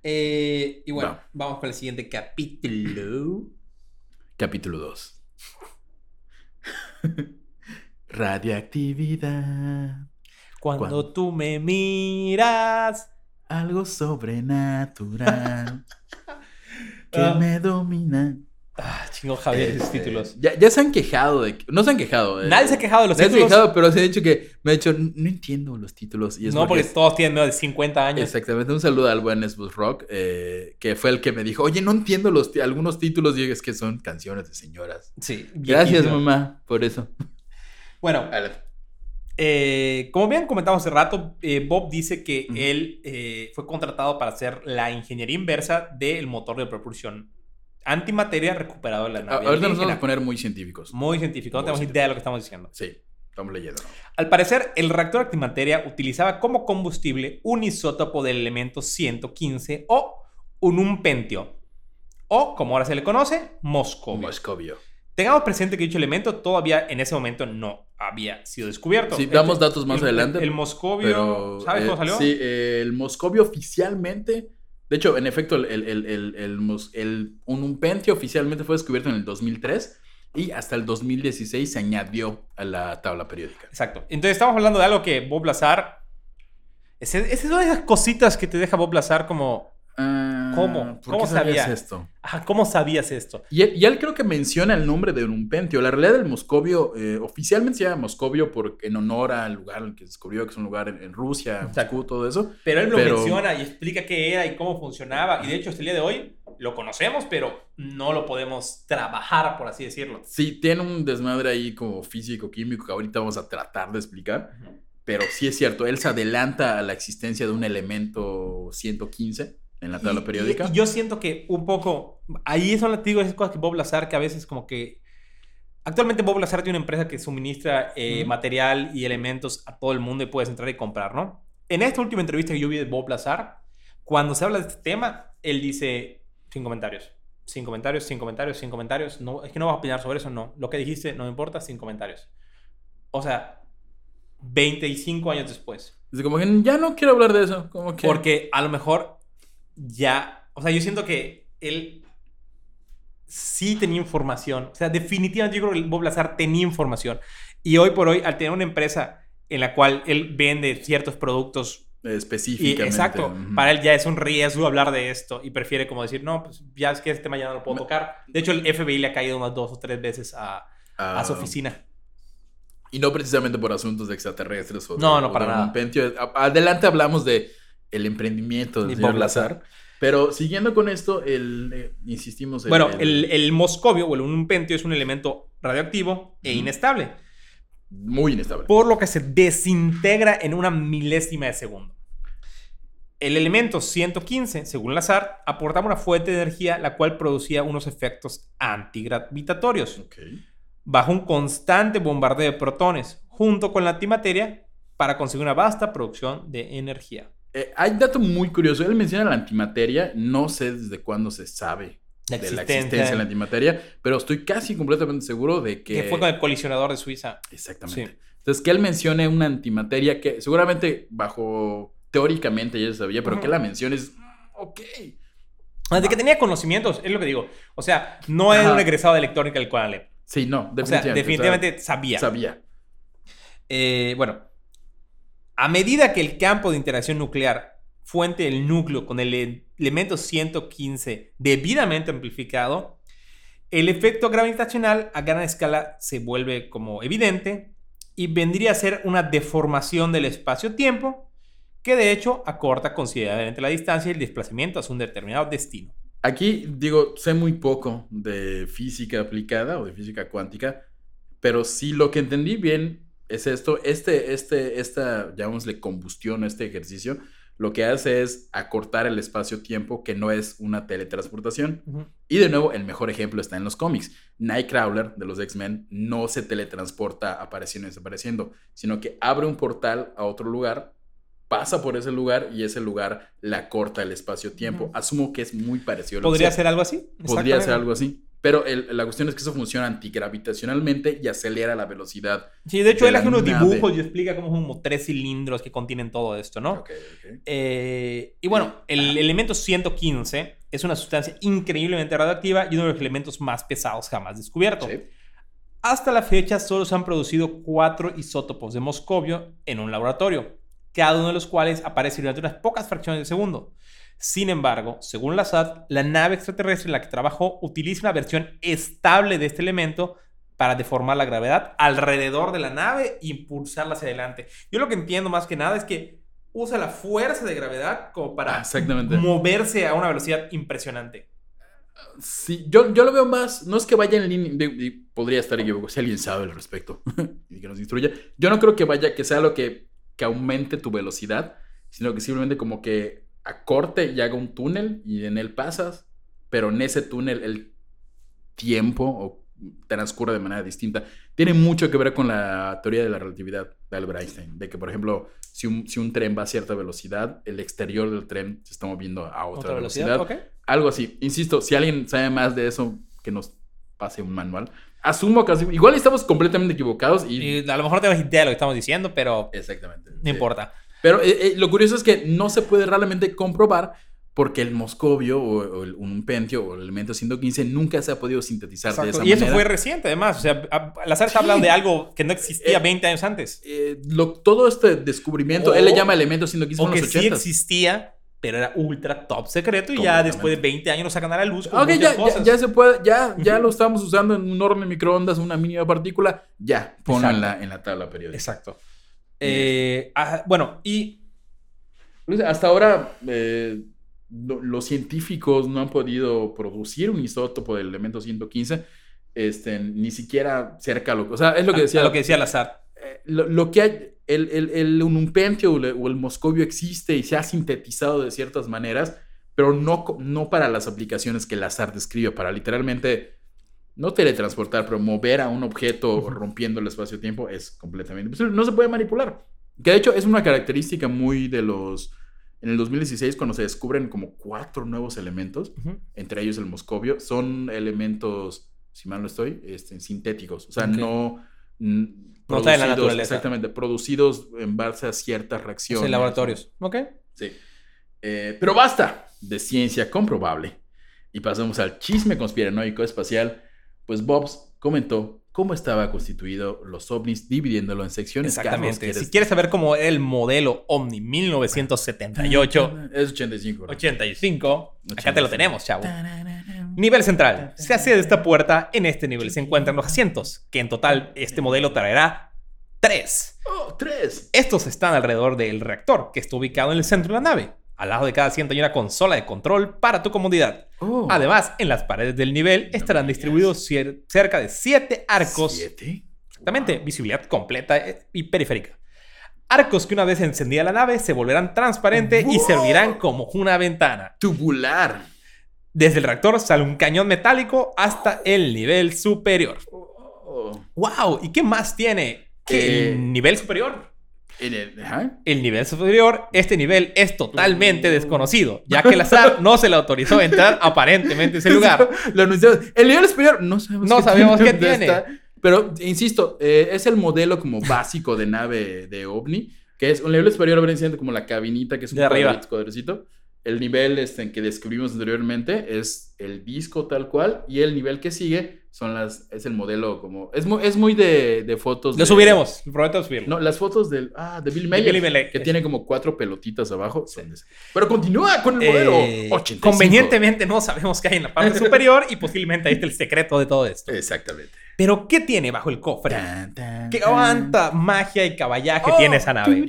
Eh, y bueno, Va. vamos con el siguiente capítulo. Capítulo 2. *laughs* Radioactividad. Cuando tú me miras. Algo sobrenatural *laughs* que Ah. me domina. Ah, chingo Javier, esos Este, títulos. Ya, ya se han quejado de. No se han quejado. eh, Nadie se ha quejado de los Nadie se ha títulos. quejado, pero se ha dicho que. Me ha dicho, no entiendo los títulos. Y es no, porque es- todos tienen menos de 50 años. Exactamente, un saludo al buen Esbus Rock, eh, que fue el que me dijo, oye, no entiendo los algunos títulos, y es que son canciones de señoras. Sí. Gracias, mamá, por eso. Bueno, eh, como bien comentamos hace rato, eh, Bob dice que él eh, fue contratado para hacer la ingeniería inversa del motor de propulsión antimateria recuperado de la nave. Ahorita nos vamos alienígena. a poner muy científicos. Muy científico, no Muy tenemos idea de lo que estamos diciendo. Sí, estamos leyendo. ¿no? Al parecer, el reactor antimateria utilizaba como combustible un isótopo del elemento 115 o un umpentio, o como ahora se le conoce, moscovio. Moscovio. Tengamos presente que dicho elemento todavía en ese momento no había sido descubierto. Sí, damos datos más el- adelante. El, moscovio, Pero, ¿sabes eh, cómo salió? Sí, eh, el Moscovio oficialmente, de hecho, en efecto, el, un, un pentio oficialmente fue descubierto en el 2003 y hasta el 2016 se añadió a la tabla periódica. Exacto. Entonces estamos hablando de algo que Bob Lazar... Es, es una de esas cositas que te deja Bob Lazar como... Ah, ¿Cómo? ¿Por ¿Cómo qué sabías sabía? esto? ah, ¿Cómo sabías esto? Y él, y él creo que menciona el nombre de un pentio. La realidad del Moscovio, eh, oficialmente se llama Moscovio por, en honor al lugar al que descubrió, que es un lugar en, en Rusia. Moscú, todo eso. Pero él lo Pero- menciona y explica qué era y cómo funcionaba. Y de hecho, hasta el día de hoy lo conocemos, pero no lo podemos trabajar, por así decirlo. Sí, tiene un desmadre ahí como físico-químico que ahorita vamos a tratar de explicar. Pero sí es cierto, él se adelanta a la existencia de un elemento 115 en la tabla Y- periódica. Y, y yo siento que un poco, ahí son las digo, esas cosas que Bob Lazar, que a veces como que... Actualmente Bob Lazar tiene una empresa que suministra eh, material y elementos a todo el mundo y puedes entrar y comprar, ¿no? En esta última entrevista que yo vi de Bob Lazar, cuando se habla de este tema, él dice, sin comentarios, sin comentarios, sin comentarios, sin comentarios, no, es que no vas a opinar sobre eso, no. Lo que dijiste no me importa, sin comentarios. O sea, 25 años después. Dice como que ya no quiero hablar de eso. Como que... Porque a lo mejor ya, o sea, yo siento que él sí tenía información. O sea, definitivamente yo creo que Bob Lazar tenía información. Y hoy por hoy, al tener una empresa en la cual él vende ciertos productos y Específicamente. exacto, para él ya es un riesgo hablar de esto y prefiere como decir, no, pues ya es que este tema ya no lo puedo Me- tocar. De hecho, el FBI le ha caído unas dos o tres veces a, a su Ah, oficina. Y no precisamente por asuntos de extraterrestres o de- No, no, o para de nada. Adelante hablamos de el emprendimiento del señor Lazar. Pero siguiendo con esto, el, eh, insistimos en Bueno, el, el moscovio o el umpentio es un elemento radioactivo e inestable. muy inestable. por lo que se desintegra en una milésima de segundo. El elemento 115, según Lazar, aportaba una fuente de energía la cual producía unos efectos antigravitatorios bajo un constante bombardeo de protones junto con la antimateria para conseguir una vasta producción de energía. Eh, hay un dato muy curioso. Él menciona la antimateria. No sé desde cuándo se sabe La de la existencia. de la antimateria, pero estoy casi completamente seguro de que... Que fue con el colisionador de Suiza. Exactamente. Sí. Entonces, que él mencione una antimateria que seguramente bajo... Teóricamente ya se sabía, pero Ujú. que la mencione es... mm, Ok. Ah, De que tenía conocimientos, es lo que digo. O sea, no era un egresado de electrónica el Conalep. Sí, no, O sea, definitivamente. definitivamente o sea, sabía. sabía. Eh, bueno, a medida que el campo de interacción nuclear, fuente del núcleo con el e- elemento 115 debidamente amplificado, el efecto gravitacional a gran escala se vuelve como evidente y vendría a ser una deformación del espacio-tiempo que de hecho acorta considerablemente la distancia y el desplazamiento hacia un determinado destino. Aquí, digo, sé muy poco de física aplicada o de física cuántica, pero sí lo que entendí bien es esto, este, este, esta, llamémosle combustión, este ejercicio, lo que hace es acortar el espacio-tiempo, que no es una teletransportación. Y de nuevo, el mejor ejemplo está en los cómics. Nightcrawler de los X-Men no se teletransporta apareciendo y desapareciendo, sino que abre un portal a otro lugar, pasa por ese lugar y ese lugar la corta el espacio-tiempo. Asumo que es muy parecido. a lo que ¿Podría sea. ser algo así? Podría ser algo así. Pero el- la cuestión es que eso funciona antigravitacionalmente y acelera la velocidad. Sí, de hecho, de él hace unos dibujos y explica cómo son como tres cilindros que contienen todo esto, ¿no? Ok, ok. Eh, y bueno, el elemento 115 es una sustancia increíblemente radioactiva y uno de los elementos más pesados jamás descubiertos. Sí. Hasta la fecha solo se han producido cuatro isótopos de moscovio en un laboratorio, cada uno de los cuales aparece durante unas pocas fracciones de segundo. Sin embargo, según la SAT, la nave extraterrestre en la que trabajó utiliza una versión estable de este elemento para deformar la gravedad alrededor de la nave e impulsarla hacia adelante. Yo lo que entiendo más que nada es que usa la fuerza de gravedad como para exactamente. moverse a una velocidad impresionante. Sí, yo, yo lo veo más, no es que vaya en línea, de- de- podría estar equivocado, si alguien sabe al respecto *laughs* y que nos instruya. Yo no creo que vaya, que sea lo que, que aumente tu velocidad, sino que simplemente como que acorte y haga un túnel y en él pasas, pero en ese túnel el tiempo o transcurre de manera distinta. Tiene mucho que ver con la teoría de la relatividad de Albert Einstein, de que, por ejemplo, si un, si un tren va a cierta velocidad, el exterior del tren se está moviendo a otra, velocidad. Algo así. Insisto, si alguien sabe más de eso, que nos pase un manual. Asumo que igual estamos completamente equivocados y... Y a lo mejor no tenemos idea de lo que estamos diciendo, pero Exactamente. no sí. importa. Pero eh, eh, lo curioso es que no se puede realmente comprobar porque el moscovio o, o el- un pentio o el elemento 115 nunca se ha podido sintetizar de Exacto. esa Y eso manera. fue reciente, además. O sea, Lazar está hablando de algo que no existía Eh, 20 años antes. Eh, lo- todo este descubrimiento, O- él le llama elemento 115 O en que los sí 80. existía, pero era ultra top secreto. Y ya después de 20 años lo sacan a la luz. Con ya, ya, cosas. ya se puede, ya, ya lo estamos usando en un horno de microondas, una mínima partícula, ya, ponlo en la, en la tabla periódica. Exacto. Eh, bueno, y Hasta ahora, eh, lo- los científicos no han podido producir un isótopo del elemento 115, este, ni siquiera cerca a lo O sea, es lo que decía. a lo que decía Lazar. eh, lo, lo que hay, el, el, el unumpentio o el, moscovio existe y se ha sintetizado de ciertas maneras, pero no, no para las aplicaciones que Lazar describe, para literalmente no teletransportar, pero mover a un objeto rompiendo el espacio-tiempo es completamente imposible. No se puede manipular. Que de hecho es una característica muy de los... En el 2016, cuando se descubren como cuatro nuevos elementos, entre ellos el moscovio, son elementos, si mal no estoy, este, sintéticos. O sea, no... No está en la naturaleza. Exactamente, producidos en base a ciertas reacciones. en laboratorios. ¿Ok? Sí. Eh, pero basta de ciencia comprobable. Y pasamos al chisme conspiranoico espacial. Pues Bobs comentó cómo estaba constituido los ovnis dividiéndolo en secciones. Exactamente. ¿quieres- Si quieres saber cómo era el modelo OVNI 1978, *laughs* Es 85. ¿verdad? 85, acá te lo 85. tenemos, chavo. Nivel central. Se hace de esta puerta. En este nivel se encuentran los asientos, que en total este modelo traerá tres. ¡Oh, tres! Estos están alrededor del reactor, que está ubicado en el centro de la nave. Al lado de cada asiento hay una consola de control para tu comodidad. Oh, Además, en las paredes del nivel estarán distribuidos cier- cerca de siete arcos. ¿Siete? Exactamente, Wow. visibilidad completa eh, y periférica. Arcos que una vez encendida la nave se volverán transparentes y servirán como una ventana. Tubular. Desde el reactor sale un cañón metálico hasta el nivel superior. Oh. ¡Wow! ¿Y qué más tiene? Eh, El nivel superior. En el- ajá. El nivel superior, este nivel es totalmente desconocido, ya que el azar *laughs* no se le autorizó entrar aparentemente a ese lugar. *laughs* Lo. El nivel superior no sabemos No qué sabemos tiene, qué tiene. está. Pero, insisto, eh, es el modelo como básico de nave de OVNI, que es un nivel superior viene siendo como la cabinita que es un cuadradito. El nivel este, en que describimos anteriormente es el disco tal cual y el nivel que sigue son las es el modelo como es muy, es muy de, de fotos Lo de- subiremos, prometo subirlo. no las fotos del ah de Bill Mayer Mayer. que tiene como cuatro pelotitas abajo son de pero continúa con el modelo Eh, 85 convenientemente no sabemos qué hay en la parte *laughs* superior y posiblemente ahí está el secreto de todo esto. exactamente Pero, ¿qué tiene bajo el cofre? Tan, tan, ¿Qué cuánta magia y caballaje Oh, tiene esa nave?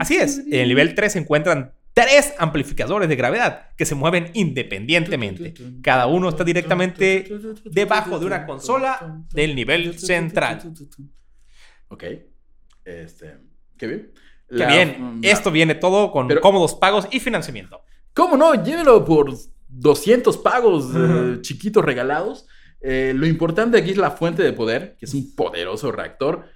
Así es, en el nivel 3 se encuentran tres amplificadores de gravedad que se mueven independientemente. Cada uno está directamente debajo de una consola del nivel central. Ok. Este. Qué bien. Qué La- bien, la- esto viene todo con Pero- cómodos pagos y financiamiento. ¿Cómo no? Llévelo por 200 pagos eh, chiquitos regalados. Eh, lo importante aquí es la fuente de poder, que es un poderoso reactor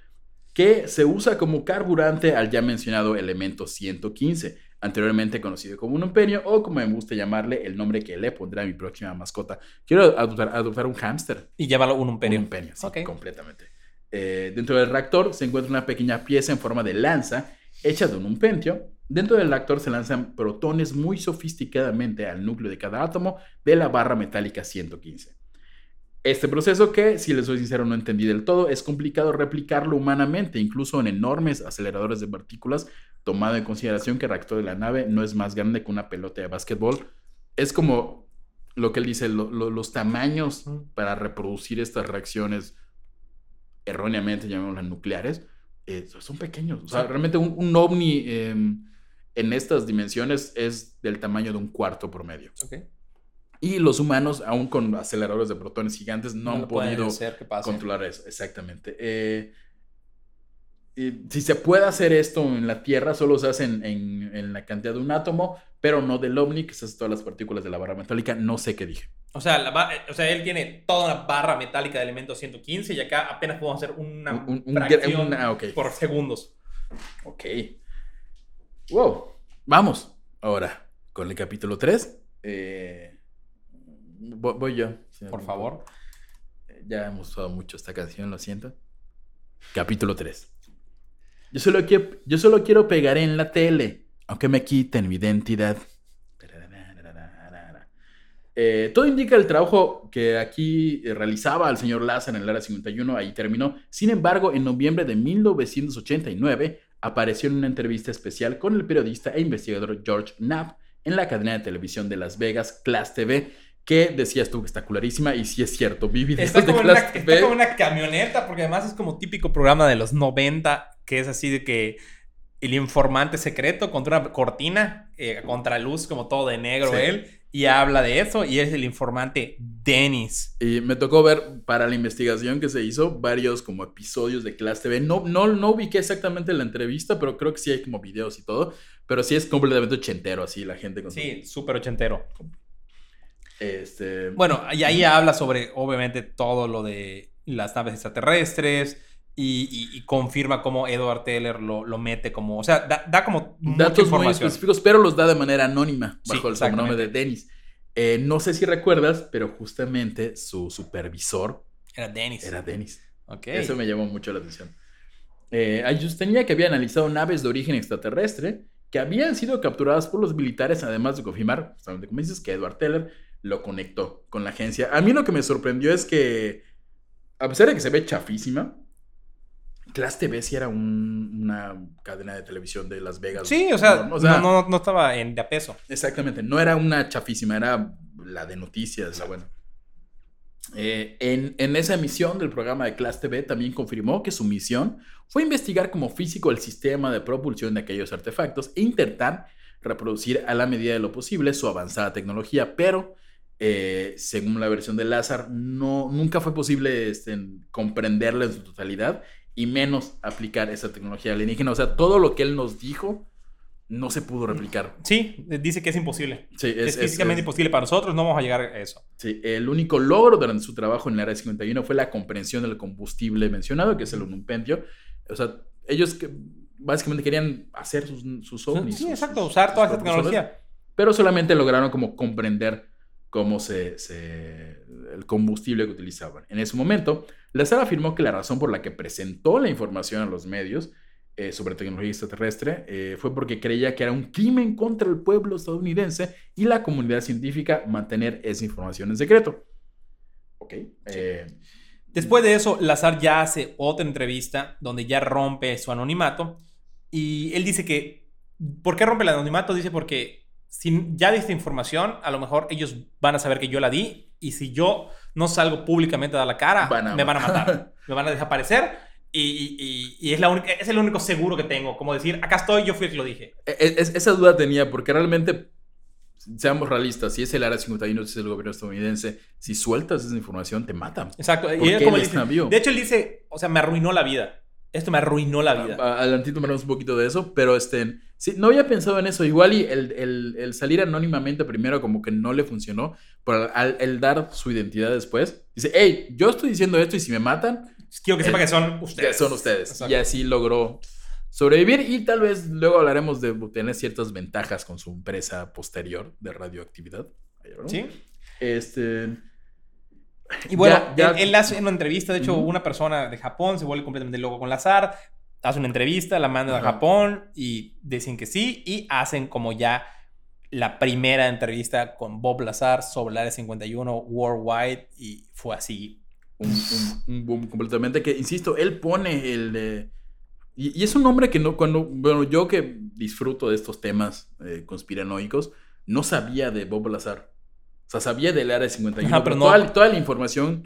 que se usa como carburante al ya mencionado elemento 115, anteriormente conocido como un imperio o como me gusta llamarle el nombre que le pondré a mi próxima mascota. Quiero adoptar, adoptar un hámster. Y llévalo un Un imperio. imperio, sí, Ok. completamente. Eh, dentro del reactor se encuentra una pequeña pieza en forma de lanza hecha de un umpentio. Dentro del reactor se lanzan protones muy sofisticadamente al núcleo de cada átomo de la barra metálica 115. Este proceso que, si les soy sincero, no entendí del todo, es complicado replicarlo humanamente, incluso en enormes aceleradores de partículas, tomado en consideración que el reactor de la nave no es más grande que una pelota de básquetbol. Es como lo que él dice, lo- lo- los tamaños para reproducir estas reacciones erróneamente llamémoslas nucleares, eh, son pequeños. O sea, realmente un, un ovni eh, en estas dimensiones es del tamaño de un cuarto promedio. Ok. Y los humanos, aún con aceleradores de protones gigantes, no, han lo pueden podido controlar eso. Exactamente. Eh, si se puede hacer esto en la Tierra, solo se hace en, en- en la cantidad de un átomo, pero no del ovni, que se hace todas las partículas de la barra metálica. No sé qué dije. O sea, la eh, o sea, él tiene toda una barra metálica de elemento 115 y acá apenas podemos hacer una Un- un- fracción un- ah, ok. por segundos. Ok. Wow. Vamos. Ahora, con el capítulo 3. voy, voy yo. si Por favor. Ya hemos usado mucho esta canción, lo siento. Capítulo 3. Yo solo, quiero, yo solo quiero pegar en la tele, aunque me quiten mi identidad. Eh, todo indica el trabajo que aquí eh, realizaba el señor Lázaro en el Área 51, ahí terminó. Sin embargo, en noviembre de 1989 apareció en una entrevista especial con el periodista e investigador George Knapp en la cadena de televisión de Las Vegas, Class TV, que decías tú que está cularísima, y sí es cierto, vi videos Está de como, en una, Class está como una camioneta, porque además es como típico programa de los 90, que es así de que el informante secreto contra una cortina, eh, contra luz, como todo de negro Sí. él, y habla de eso, y es el informante Dennis. Y me tocó ver para la investigación que se hizo varios como episodios de Class TV. No, no, no ubiqué exactamente la entrevista, pero creo que sí hay como videos y todo. Pero sí es completamente ochentero, así la gente con Sí, súper ochentero. Este, Bueno, y ahí habla sobre, obviamente, todo lo de las naves extraterrestres y, y- y confirma cómo Edward Teller lo, lo mete como, o sea, da, da como mucha datos muy específicos, pero los da de manera anónima Sí, bajo el sobrenombre de. Dennis. Eh, no sé si recuerdas, pero justamente su supervisor Era Dennis. era Dennis. Ok. Eso me llamó mucho la atención. Eh, tenía que había analizado naves de origen extraterrestre que habían sido capturadas por los militares, además de confirmar, justamente como dices, que Edward Teller lo conectó con la agencia. A mí lo que me sorprendió es que, a pesar de que se ve chafísima, Class TV sí era un- una cadena de televisión de Las Vegas. Sí, o sea, No, o sea, no, no, no estaba en de a peso. Exactamente, no era una chafísima, era la de noticias, la buena. Eh, en, en esa emisión del programa de Class TV también confirmó que su misión fue investigar como físico el sistema de propulsión de aquellos artefactos e intentar reproducir a la medida de lo posible su avanzada tecnología, pero eh, según la versión de Lazar, no, nunca fue posible este, comprenderla en su totalidad y menos aplicar esa tecnología alienígena. O sea, todo lo que él nos dijo no se pudo replicar. Sí, dice que es imposible. Sí, Es, es, físicamente es- imposible para nosotros, no vamos a llegar a eso. sí, el único logro durante su trabajo en el Área 51 fue la comprensión del combustible mencionado, que es el unumpendio. O sea, ellos que básicamente querían hacer sus, sus ovnis. Sí, sus- exacto, usar sus toda ovnis, tecnología. pero solamente lograron como comprender cómo se, se- el combustible que utilizaban. En ese momento, Lazar afirmó que la razón por la que presentó la información a los medios eh, sobre tecnología extraterrestre eh, fue porque creía que era un crimen contra el pueblo estadounidense y la comunidad científica mantener esa información en secreto. Ok. eh, Después de eso, Lazar ya hace otra entrevista donde ya rompe su anonimato y él dice que, ¿por qué rompe el anonimato? Dice porque si ya diste información, a lo mejor ellos van a saber que yo la di y si yo no salgo públicamente a dar la cara, Van a me van a matar. *laughs* me van a desaparecer y, y- es, la única, es el único seguro que tengo, como decir, acá estoy, yo fui el que lo dije. e- es- esa duda tenía porque realmente, seamos realistas, si es el Área 51, si es el gobierno estadounidense, si sueltas esa información, te matan. Exacto. ¿Por Y él como dice- de hecho, él dice, o sea, me arruinó la vida. Esto me arruinó la vida. A- Adelantito hablamos un poquito de eso, pero este, sí, no había pensado en eso. Igual y el, el- el salir anónimamente primero como que no le funcionó, pero al, el dar su identidad después, dice, hey, yo estoy diciendo esto y si me matan, Quiero que sepa Eh, que son ustedes. son ustedes. Exacto. Y así logró sobrevivir y tal vez luego hablaremos de tener ciertas ventajas con su empresa posterior de radioactividad. Sí. Este... Y bueno, Ya- ya- Él, él hace una entrevista, de hecho, una persona de Japón se vuelve completamente loco con Lazar, hace una entrevista, la manda a Ajá. Japón y dicen que sí, y hacen como ya la primera entrevista con Bob Lazar sobre el Área 51 worldwide y fue así. un, un- un boom completamente. Que, insisto, él pone el... eh, y, y es un hombre que no, cuando, bueno, yo que disfruto de estos temas eh, conspiranoicos, no sabía de Bob Lazar. O sea, sabía del Área 51. Ajá, pero pero no- toda, toda la información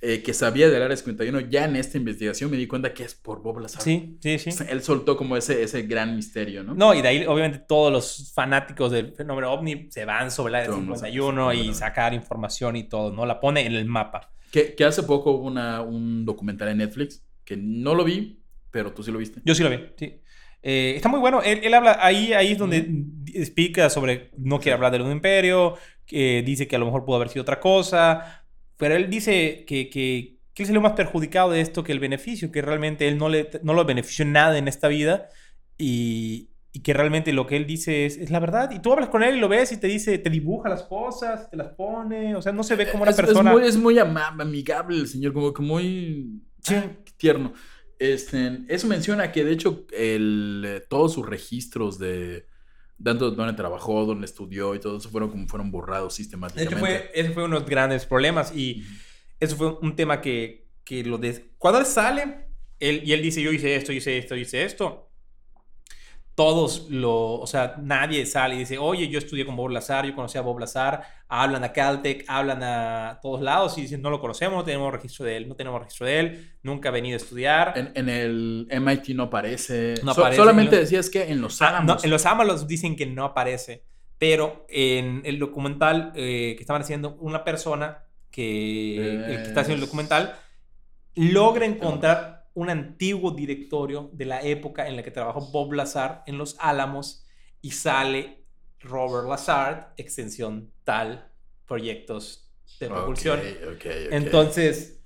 eh, que sabía del Área 51, ya en esta investigación me di cuenta que es por Bob Lazar. Sí, sí, sí. Sea, Él soltó como ese, ese gran misterio, ¿no? No, y de ahí obviamente todos los fanáticos del fenómeno ovni se van sobre el Área Todo el mundo 51 y sacar información y todo, ¿no? La pone en el mapa. Que, que hace poco hubo una, un documental en Netflix, que no lo vi, pero tú sí lo viste. Yo sí lo vi, sí. Eh, está muy bueno. Él, él habla, ahí, ahí es donde explica sobre, no quiere hablar del un imperio, que dice que a lo mejor pudo haber sido otra cosa, pero él dice que, que, que él salió más perjudicado de esto que el beneficio, que realmente él no, le, no lo benefició nada en esta vida y, y que realmente lo que él dice es, es la verdad. Y tú hablas con él y lo ves y te dice, te dibuja las cosas, te las pone, o sea, no se ve como una es, es persona... muy, es muy amigable el señor, como que muy Sí. ah, tierno. Este, eso menciona que de hecho el, eh, todos sus registros de tanto donde trabajó, donde estudió y todo eso fueron como fueron borrados De sistemáticamente. hecho, fue, ese fue uno de los grandes problemas y eso fue un tema que, que lo... des- Cuando él sale él, y él dice, yo hice esto, hice esto, hice esto, todos lo... O sea, nadie sale y dice, oye, yo estudié con Bob Lazar, yo conocí a Bob Lazar, hablan a Caltech, hablan a todos lados y dicen, no lo conocemos, no tenemos registro de él, no tenemos registro de él, nunca ha venido a estudiar. En, en el MIT no aparece. No So- aparece, solamente y lo- decías que en los Ah, no, Álamos. en los Ámalos dicen que no aparece, pero en el documental eh, que estaban haciendo, una persona que, el que está haciendo el documental logra encontrar un antiguo directorio de la época en la que trabajó Bob Lazar en los Álamos y sale Robert Lazar, extensión tal, proyectos de propulsión. Entonces,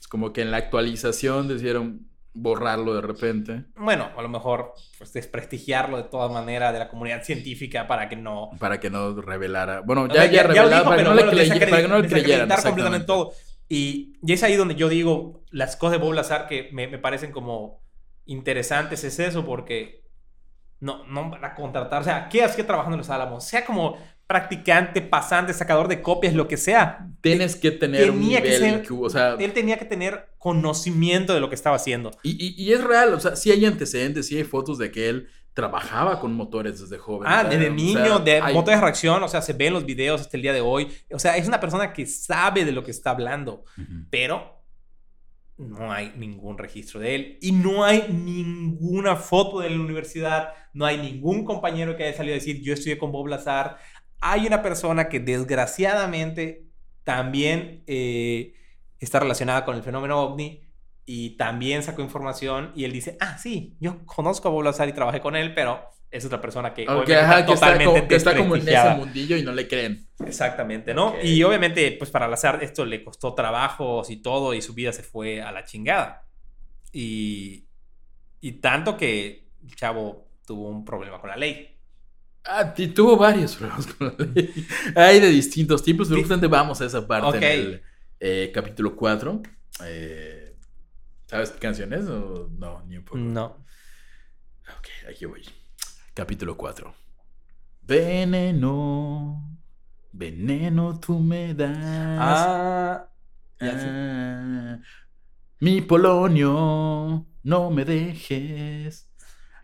Es como que en la actualización decidieron borrarlo de repente bueno, a lo mejor pues, desprestigiarlo de toda manera de la comunidad científica para que no para que no revelara. Bueno, ya, ya, revelado dijo, para, que no le bueno, creye- desacredit- para que no le creyeran. completamente todo. Y, y es ahí donde yo digo, las cosas de Bob Lazar que me, me parecen como interesantes es eso, porque no, no van a contratar, o sea, ¿qué hacía trabajando en los Álamos? Sea como practicante, pasante, sacador de copias, lo que sea. Tienes que tener un Tenía que nivel ser- IQ, o sea, Él tenía que tener conocimiento de lo que estaba haciendo. y, y- y es real, o sea, sí hay antecedentes, sí hay fotos de que él trabajaba con motores desde joven. Ah, o desde o niño, sea, de hay- motores de reacción, o sea, se ven los videos hasta el día de hoy. O sea, es una persona que sabe de lo que está hablando. Ujú. pero no hay ningún registro de él y no hay ninguna foto de la universidad, no hay ningún compañero que haya salido a decir yo estudié con Bob Lazar. Hay una persona que desgraciadamente también eh, está relacionada con el fenómeno ovni y también sacó información y él dice, ah, sí, yo conozco a Bob Lazar y trabajé con él, pero es otra persona que, Ok, obviamente ajá, que, está totalmente como, que está como en ese mundillo y no le creen. Exactamente, ¿no? Ok. Y obviamente, pues para Lazar esto le costó trabajos y todo y su vida se fue a la chingada. Y, y tanto que el chavo tuvo un problema con la ley. Ah, y tuvo varios problemas con la ley. *laughs* Hay de distintos tipos, pero justamente vamos a esa parte Ok. en el eh, capítulo 4. Eh, ¿Sabes qué canción es o no? Ni un poco. No. Ok, aquí voy. Capítulo 4. Veneno, veneno tú me das. Ah. Ah, mi Polonio, no me dejes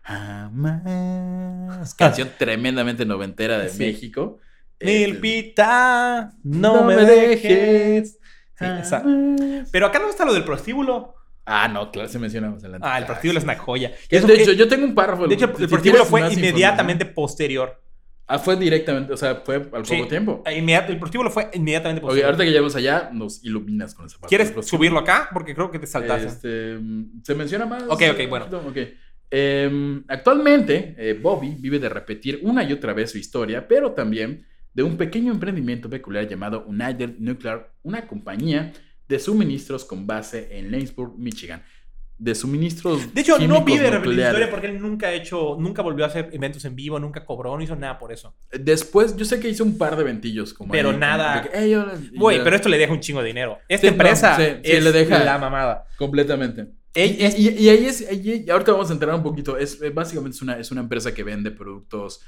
jamás. *laughs* Canción tremendamente noventera de Sí. México. Este, Milpita, no, me dejes. Sí, esa. jamás. Pero acá no está lo del prostíbulo. Ah, no, claro, se menciona más adelante. Ah, el prostíbulo es sí. una joya. Eso- de hecho, yo tengo un párrafo. de hecho, si el tienes prostíbulo fue inmediatamente posterior. Ah, fue directamente, o sea, fue al Sí. poco tiempo. Inmediat- el prostíbulo fue inmediatamente posterior. ahorita que llegamos allá, nos iluminas con esa parte. ¿Quieres subirlo acá? Porque creo que te saltaste. Este, ¿Se menciona más? Ok, ok, bueno. Ok. Em, actualmente, eh, Bobby vive de repetir una y otra vez su historia, pero también de un pequeño emprendimiento peculiar llamado United Nuclear, una compañía de suministros con base en Lainsburg, Michigan. De suministros. De hecho, no vive de nucleares. historia porque él nunca ha hecho, nunca volvió a hacer eventos en vivo, nunca cobró, no hizo nada por eso. Después, yo sé que hizo un par de ventillos. Como Pero ahí, nada- Güey, pero esto le deja un chingo de dinero. Esta Sí, no, empresa sí, sí, es le deja- la mamada. Completamente. Y, es- y- y ahí es, ahí- y ahorita vamos a entrar un poquito, es eh, básicamente es una, es una empresa que vende productos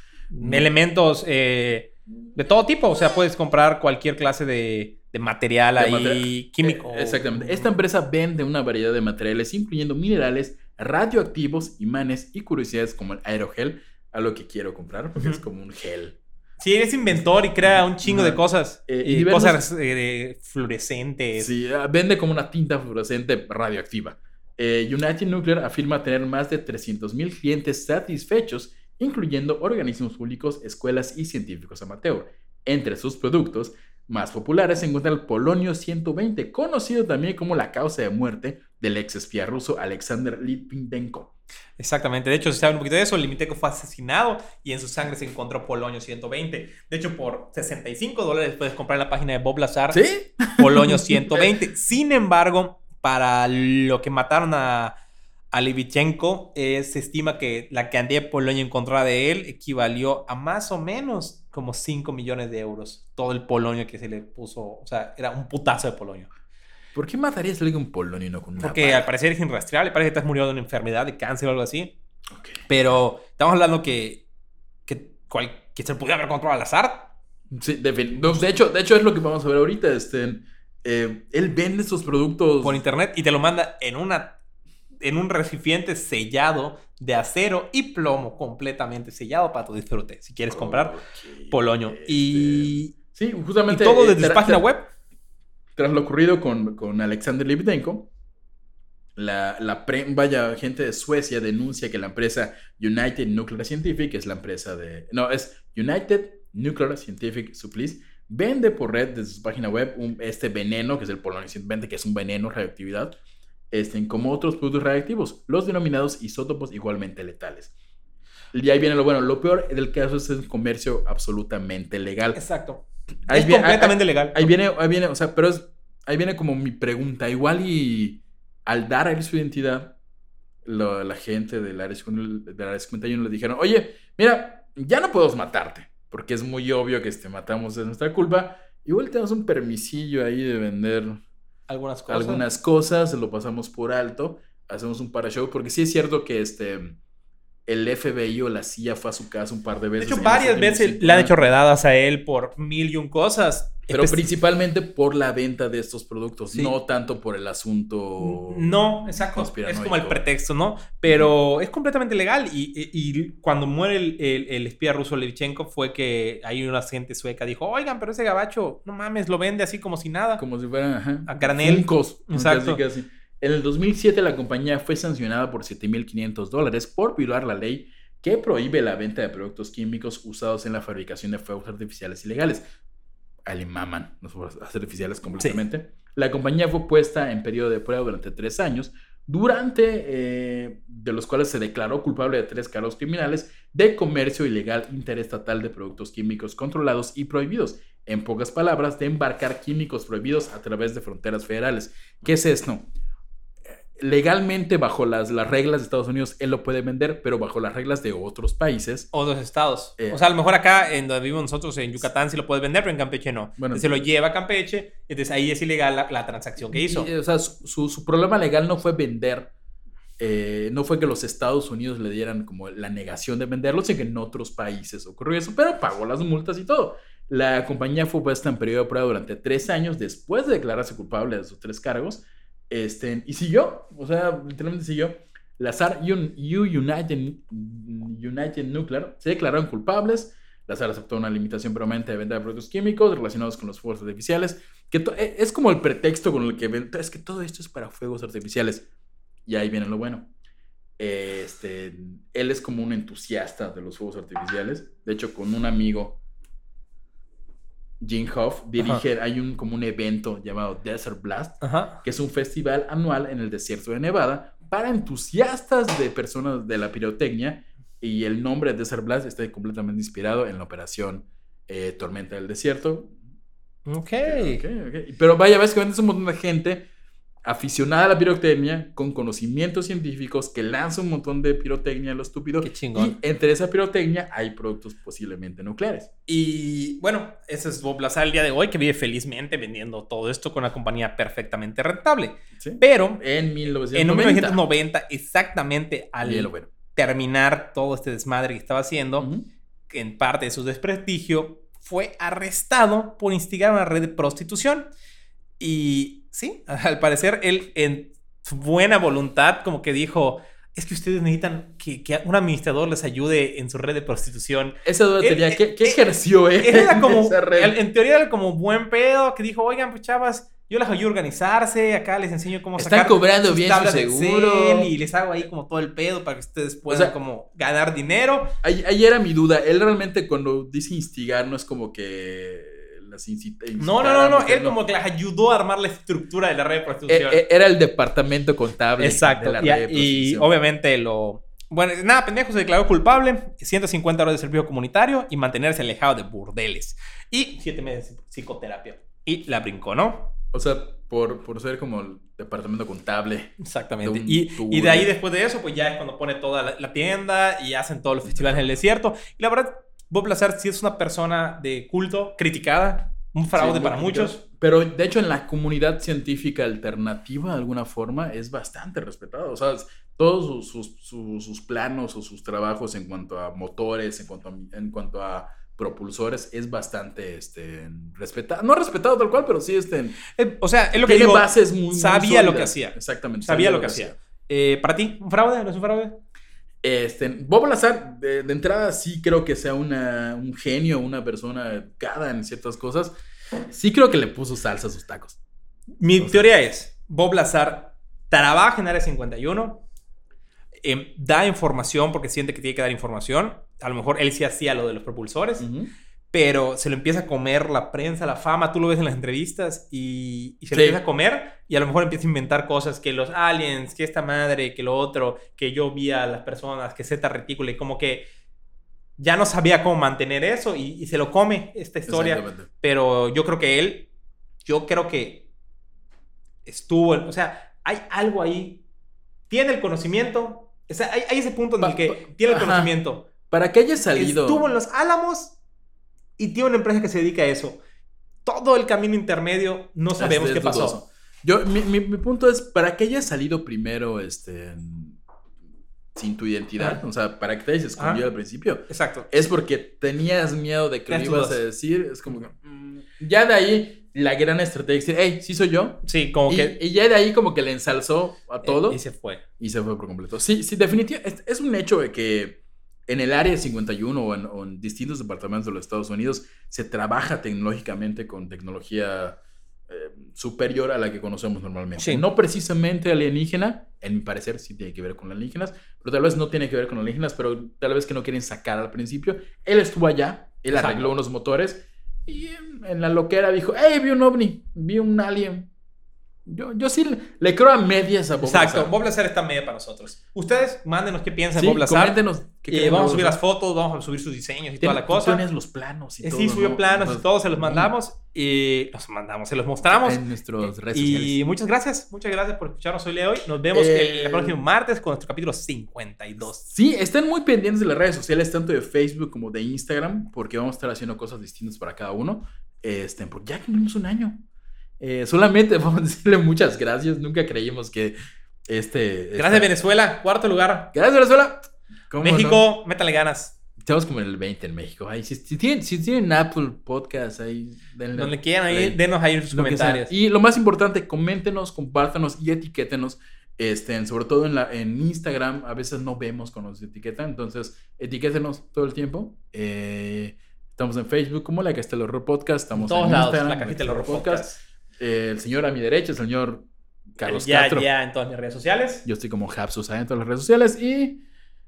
elementos eh, de todo tipo. O sea, puedes comprar cualquier clase de, de material De ahí material. químico. Eh, Exactamente. Esta empresa vende una variedad de materiales, incluyendo minerales, radioactivos, imanes y curiosidades como el aerogel, a lo que quiero comprar, porque es como un gel. Sí, es inventor y crea un chingo de cosas. Eh, y y diversos- cosas eh, fluorescentes. Sí, ah, vende como una tinta fluorescente radioactiva. Eh, United Nuclear afirma tener más de 300.000 clientes satisfechos, incluyendo organismos públicos, escuelas y científicos amateur. Entre sus productos más populares se encuentra el polonio 120, conocido también como la causa de muerte del ex espía ruso Alexander Litvinenko. Exactamente. De hecho, se sabe un poquito de eso. Limiteko fue asesinado y en su sangre se encontró polonio 120. De hecho, por 65 dólares puedes comprar en la página de Bob Lazar ¿Sí? polonio *laughs* 120. Sin embargo, para lo que mataron a, a Livichenko, eh, se estima que la cantidad de polonio encontrada de él equivalió a más o menos como 5 millones de euros. Todo el polonio que se le puso. O sea, era un putazo de polonio. ¿Por qué matarías a alguien con polonio y no con una Porque al parecer es irrastreable. Parece que estás muriendo de una enfermedad, de cáncer o algo así. Pero estamos hablando que, que, cual- que se pudiera haber controlado al azar. Sí, de, de hecho, de hecho es lo que vamos a ver ahorita. Este, eh, él vende sus productos por internet y te lo manda en una en un recipiente sellado de acero y plomo completamente sellado para tu disfrute si quieres comprar Ok, polonio este, y, Sí, y justamente. todo eh, desde su tra- página web Tras lo ocurrido con, con Alexander Litvinenko, la, la pre- vaya, gente de Suecia denuncia que la empresa United Nuclear Scientific, es la empresa de. No, es United Nuclear Scientific Supplies, vende por red desde su página web un- este veneno, que es el polonio 120, que es un veneno radioactividad, este, como otros productos radioactivos, los denominados isótopos igualmente letales. Y ahí viene lo bueno. Lo peor del caso es el comercio absolutamente legal. exacto Ahí es viene- completamente legal Ahí viene, ahí viene, o sea, pero es, ahí viene como mi pregunta. Igual y al dar a él su identidad, lo- la gente del área 51 del área 51 le dijeron, oye, mira, ya no podemos matarte, porque es muy obvio que este matamos es nuestra culpa. Igual tenemos un permisillo ahí de vender algunas cosas algunas cosas, lo pasamos por alto, hacemos un para-show, porque sí es cierto que este... El FBI o la CIA fue a su casa un par de de veces. hecho en los varias veces le han hecho redadas a él por mil y un cosas Pero principalmente por la venta de estos productos, Sí. no tanto por el asunto. No, exacto. Es como el pretexto, ¿no? Pero es completamente legal. Y, y- y cuando muere el, el- el espía ruso Levchenko fue que hay una gente sueca dijo, oigan, pero ese gabacho, no mames, lo vende así como si nada. Como si fueran ajá, A granel. Exacto. Casi, casi. En el 2007 la compañía fue sancionada por 7.500 dólares por violar la ley que prohíbe la venta de productos químicos usados en la fabricación de fuegos artificiales ilegales. Ahí le maman los fuegos artificiales completamente. La compañía fue puesta en periodo de prueba durante tres años, durante, eh, de los cuales se declaró culpable de tres cargos criminales de comercio ilegal interestatal de productos químicos controlados y prohibidos. En pocas palabras, de embarcar químicos prohibidos a través de fronteras federales. ¿Qué es esto? Legalmente bajo las, las reglas de Estados Unidos él lo puede vender, pero bajo las reglas de otros países. Otros estados. Eh. o sea, a lo mejor acá, en donde vivimos nosotros, en Yucatán, sí lo puedes vender, pero en Campeche no. Bueno, Entonces se lo lleva a Campeche, entonces ahí es ilegal la, la transacción que hizo. Y, o sea, su, su- su problema legal no fue vender, eh, no fue que los Estados Unidos le dieran como la negación de venderlo, sino que en otros países ocurrió eso, pero pagó las multas y todo. La compañía fue puesta en periodo de prueba durante tres años después de declararse culpable de sus tres cargos. Este, y siguió, o sea, literalmente siguió. Lazar y Un- United, United Nuclear se declararon culpables. Lazar aceptó una limitación permanente de venta de productos químicos relacionados con los fuegos artificiales. Que to- e- es como el pretexto con el que ven. Es que todo esto es para fuegos artificiales. Y ahí viene lo bueno. Este, él es como un entusiasta de los fuegos artificiales. De hecho, con un amigo, Jim Hoff, dirige, hay un, como un evento llamado Desert Blast, Ajá. que es un festival anual en el desierto de Nevada para entusiastas de personas de la pirotecnia. Y el nombre de Desert Blast está completamente inspirado en la operación eh, Tormenta del Desierto. Ok. Ok, ok. Pero vaya, básicamente es un montón de gente aficionada a la pirotecnia, con conocimientos científicos, que lanza un montón de pirotecnia a lo estúpido. Qué chingón. Y entre esa pirotecnia hay productos posiblemente nucleares. Y bueno, ese es Bob Lazar el día de hoy, que vive felizmente vendiendo todo esto con una compañía perfectamente rentable. ¿sí? Pero En 1990. en 1990, exactamente al bueno. terminar todo este desmadre que estaba haciendo, Ujú. que en parte de su desprestigio, fue arrestado por instigar una red de prostitución. Y sí, *laughs* al parecer él en buena voluntad como que dijo, es que ustedes necesitan que, que un administrador les ayude en su red de prostitución. Esa duda tenía. ¿Qué, él- qué él- ejerció él? Él era como, esa red? él- en teoría era como buen pedo, que dijo, oigan, pues chavas, yo les ayudo a organizarse, acá les enseño cómo Están sacar cobrando bien su seguro. Excel y les hago ahí como todo el pedo para que ustedes puedan sea, como ganar dinero. Ahí, ahí era mi duda. Él realmente cuando dice instigar no es como que las. No, no, no, no, él como que les ayudó a armar la estructura de la red de Eh, prostitución. eh, Era el departamento contable. Exacto. de la Y, red de y prostitución. obviamente lo. Bueno, nada, pendejo se declaró culpable, 150 horas de servicio comunitario y mantenerse alejado de burdeles. Y 7 meses de psicoterapia. Y la brincó, ¿no? O sea, por, por ser como el departamento contable. Exactamente. De Y, y de ahí después de eso, pues ya es cuando pone toda la, la tienda y hacen todos los festivales en el desierto. Y la verdad, Bob Lazar sí es una persona de culto, criticada, un fraude Sí, para complicado. muchos. Pero de hecho, en la comunidad científica alternativa, de alguna forma, es bastante respetado. O sea, todos sus, sus, sus- sus planos o sus trabajos en cuanto a motores, en cuanto a, en cuanto a propulsores, es bastante este, respetado. No respetado tal cual, pero sí este, Eh, o sea, es lo que tiene digo, bases muy, muy sabía lo que hacía. Exactamente. sabía lo que hacía. Eh, ¿Para ti, un fraude? ¿No es un fraude? Este, Bob Lazar, de, de entrada, sí creo que sea una, un genio, una persona educada en ciertas cosas. Sí creo que le puso salsa a sus tacos. Mi teoría es, Bob Lazar trabaja en Área 51, em, da información porque siente que tiene que dar información. A lo mejor él sí hacía lo de los propulsores, Ujú. Pero se lo empieza a comer la prensa, la fama. Tú lo ves en las entrevistas y, y se lo Sí. empieza a comer y a lo mejor empieza a inventar cosas que los aliens, que esta madre, que lo otro, que yo vi a las personas, que Z retícula y como que ya no sabía cómo mantener eso y, y se lo come esta historia. Pero yo creo que él, yo creo que estuvo, o sea, hay algo ahí, tiene el conocimiento, o sea, hay, hay ese punto en el Pa- que pa- tiene el ajá. conocimiento. Para que haya salido. Estuvo en los Álamos y tiene una empresa que se dedica a eso. Todo el camino intermedio no sabemos qué pasó. dudoso. Yo, mi, mi- mi punto es, para que haya salido primero este, sin tu identidad, Ajá. o sea, para que te hayas escondido Ajá. al principio, Exacto. es porque tenías miedo de que lo ibas a decir. Es como que. mm, ya de ahí, la gran estrategia es decir, hey, sí soy yo. Sí, como Y, que... y ya de ahí, como que le ensalzó a todo. Y se fue. Y se fue por completo. Sí, sí, definitivamente. Es, es un hecho de que en el área 51 o en, o en distintos departamentos de los Estados Unidos se trabaja tecnológicamente con tecnología eh, superior a la que conocemos normalmente. Sí. No precisamente alienígena, en mi parecer sí tiene que ver con alienígenas, pero tal vez no tiene que ver con alienígenas, pero tal vez que no quieren sacar al principio. Él estuvo allá, él Exacto. arregló unos motores y en, en la loquera dijo, hey, vi un ovni, vi un alien. Yo, yo sí le, le creo a medias a Bob Exacto, Lazar. Bob Lazar está media para nosotros. Ustedes, mándenos qué piensan Sí, de Bob Lazar. coméntenos qué Eh, vamos a subir las fotos, vamos a subir sus diseños y toda la tú cosa. pones los planos y Eh, todo. sí, subió ¿no? planos y todo, se los mandamos y los mandamos, se los mostramos. En nuestras redes y sociales. muchas gracias, muchas gracias por escucharnos hoy de hoy. Nos vemos Eh, el próximo martes con nuestro capítulo 52. Sí, estén muy pendientes de las redes sociales, tanto de Facebook como de Instagram, porque vamos a estar haciendo cosas distintas para cada uno. Este, porque ya cumplimos un año. Eh, solamente *laughs* vamos a decirle muchas gracias. Nunca creímos que este. Gracias esta- Venezuela, cuarto lugar. Gracias, Venezuela. México, métale ganas. Estamos como en el 20 en México. Ay, si, si tienen, si tienen Apple Podcast, ahí denle. Donde quieran, ahí, denos ahí sus comentarios. Y lo más importante, coméntenos, compártanos y etiquétenos. Este, sobre todo en, la, en Instagram, a veces no vemos cuando nos etiquetan, entonces etiquétenos todo el tiempo. Eh, estamos en Facebook como La Cajita del Horror Podcast, estamos todos en lados, Instagram, la cajita del horror podcast. Eh, el señor a mi derecha, el señor Carlos ya, Castro. ya en todas mis redes sociales. Yo estoy como Hapsus en todas las redes sociales y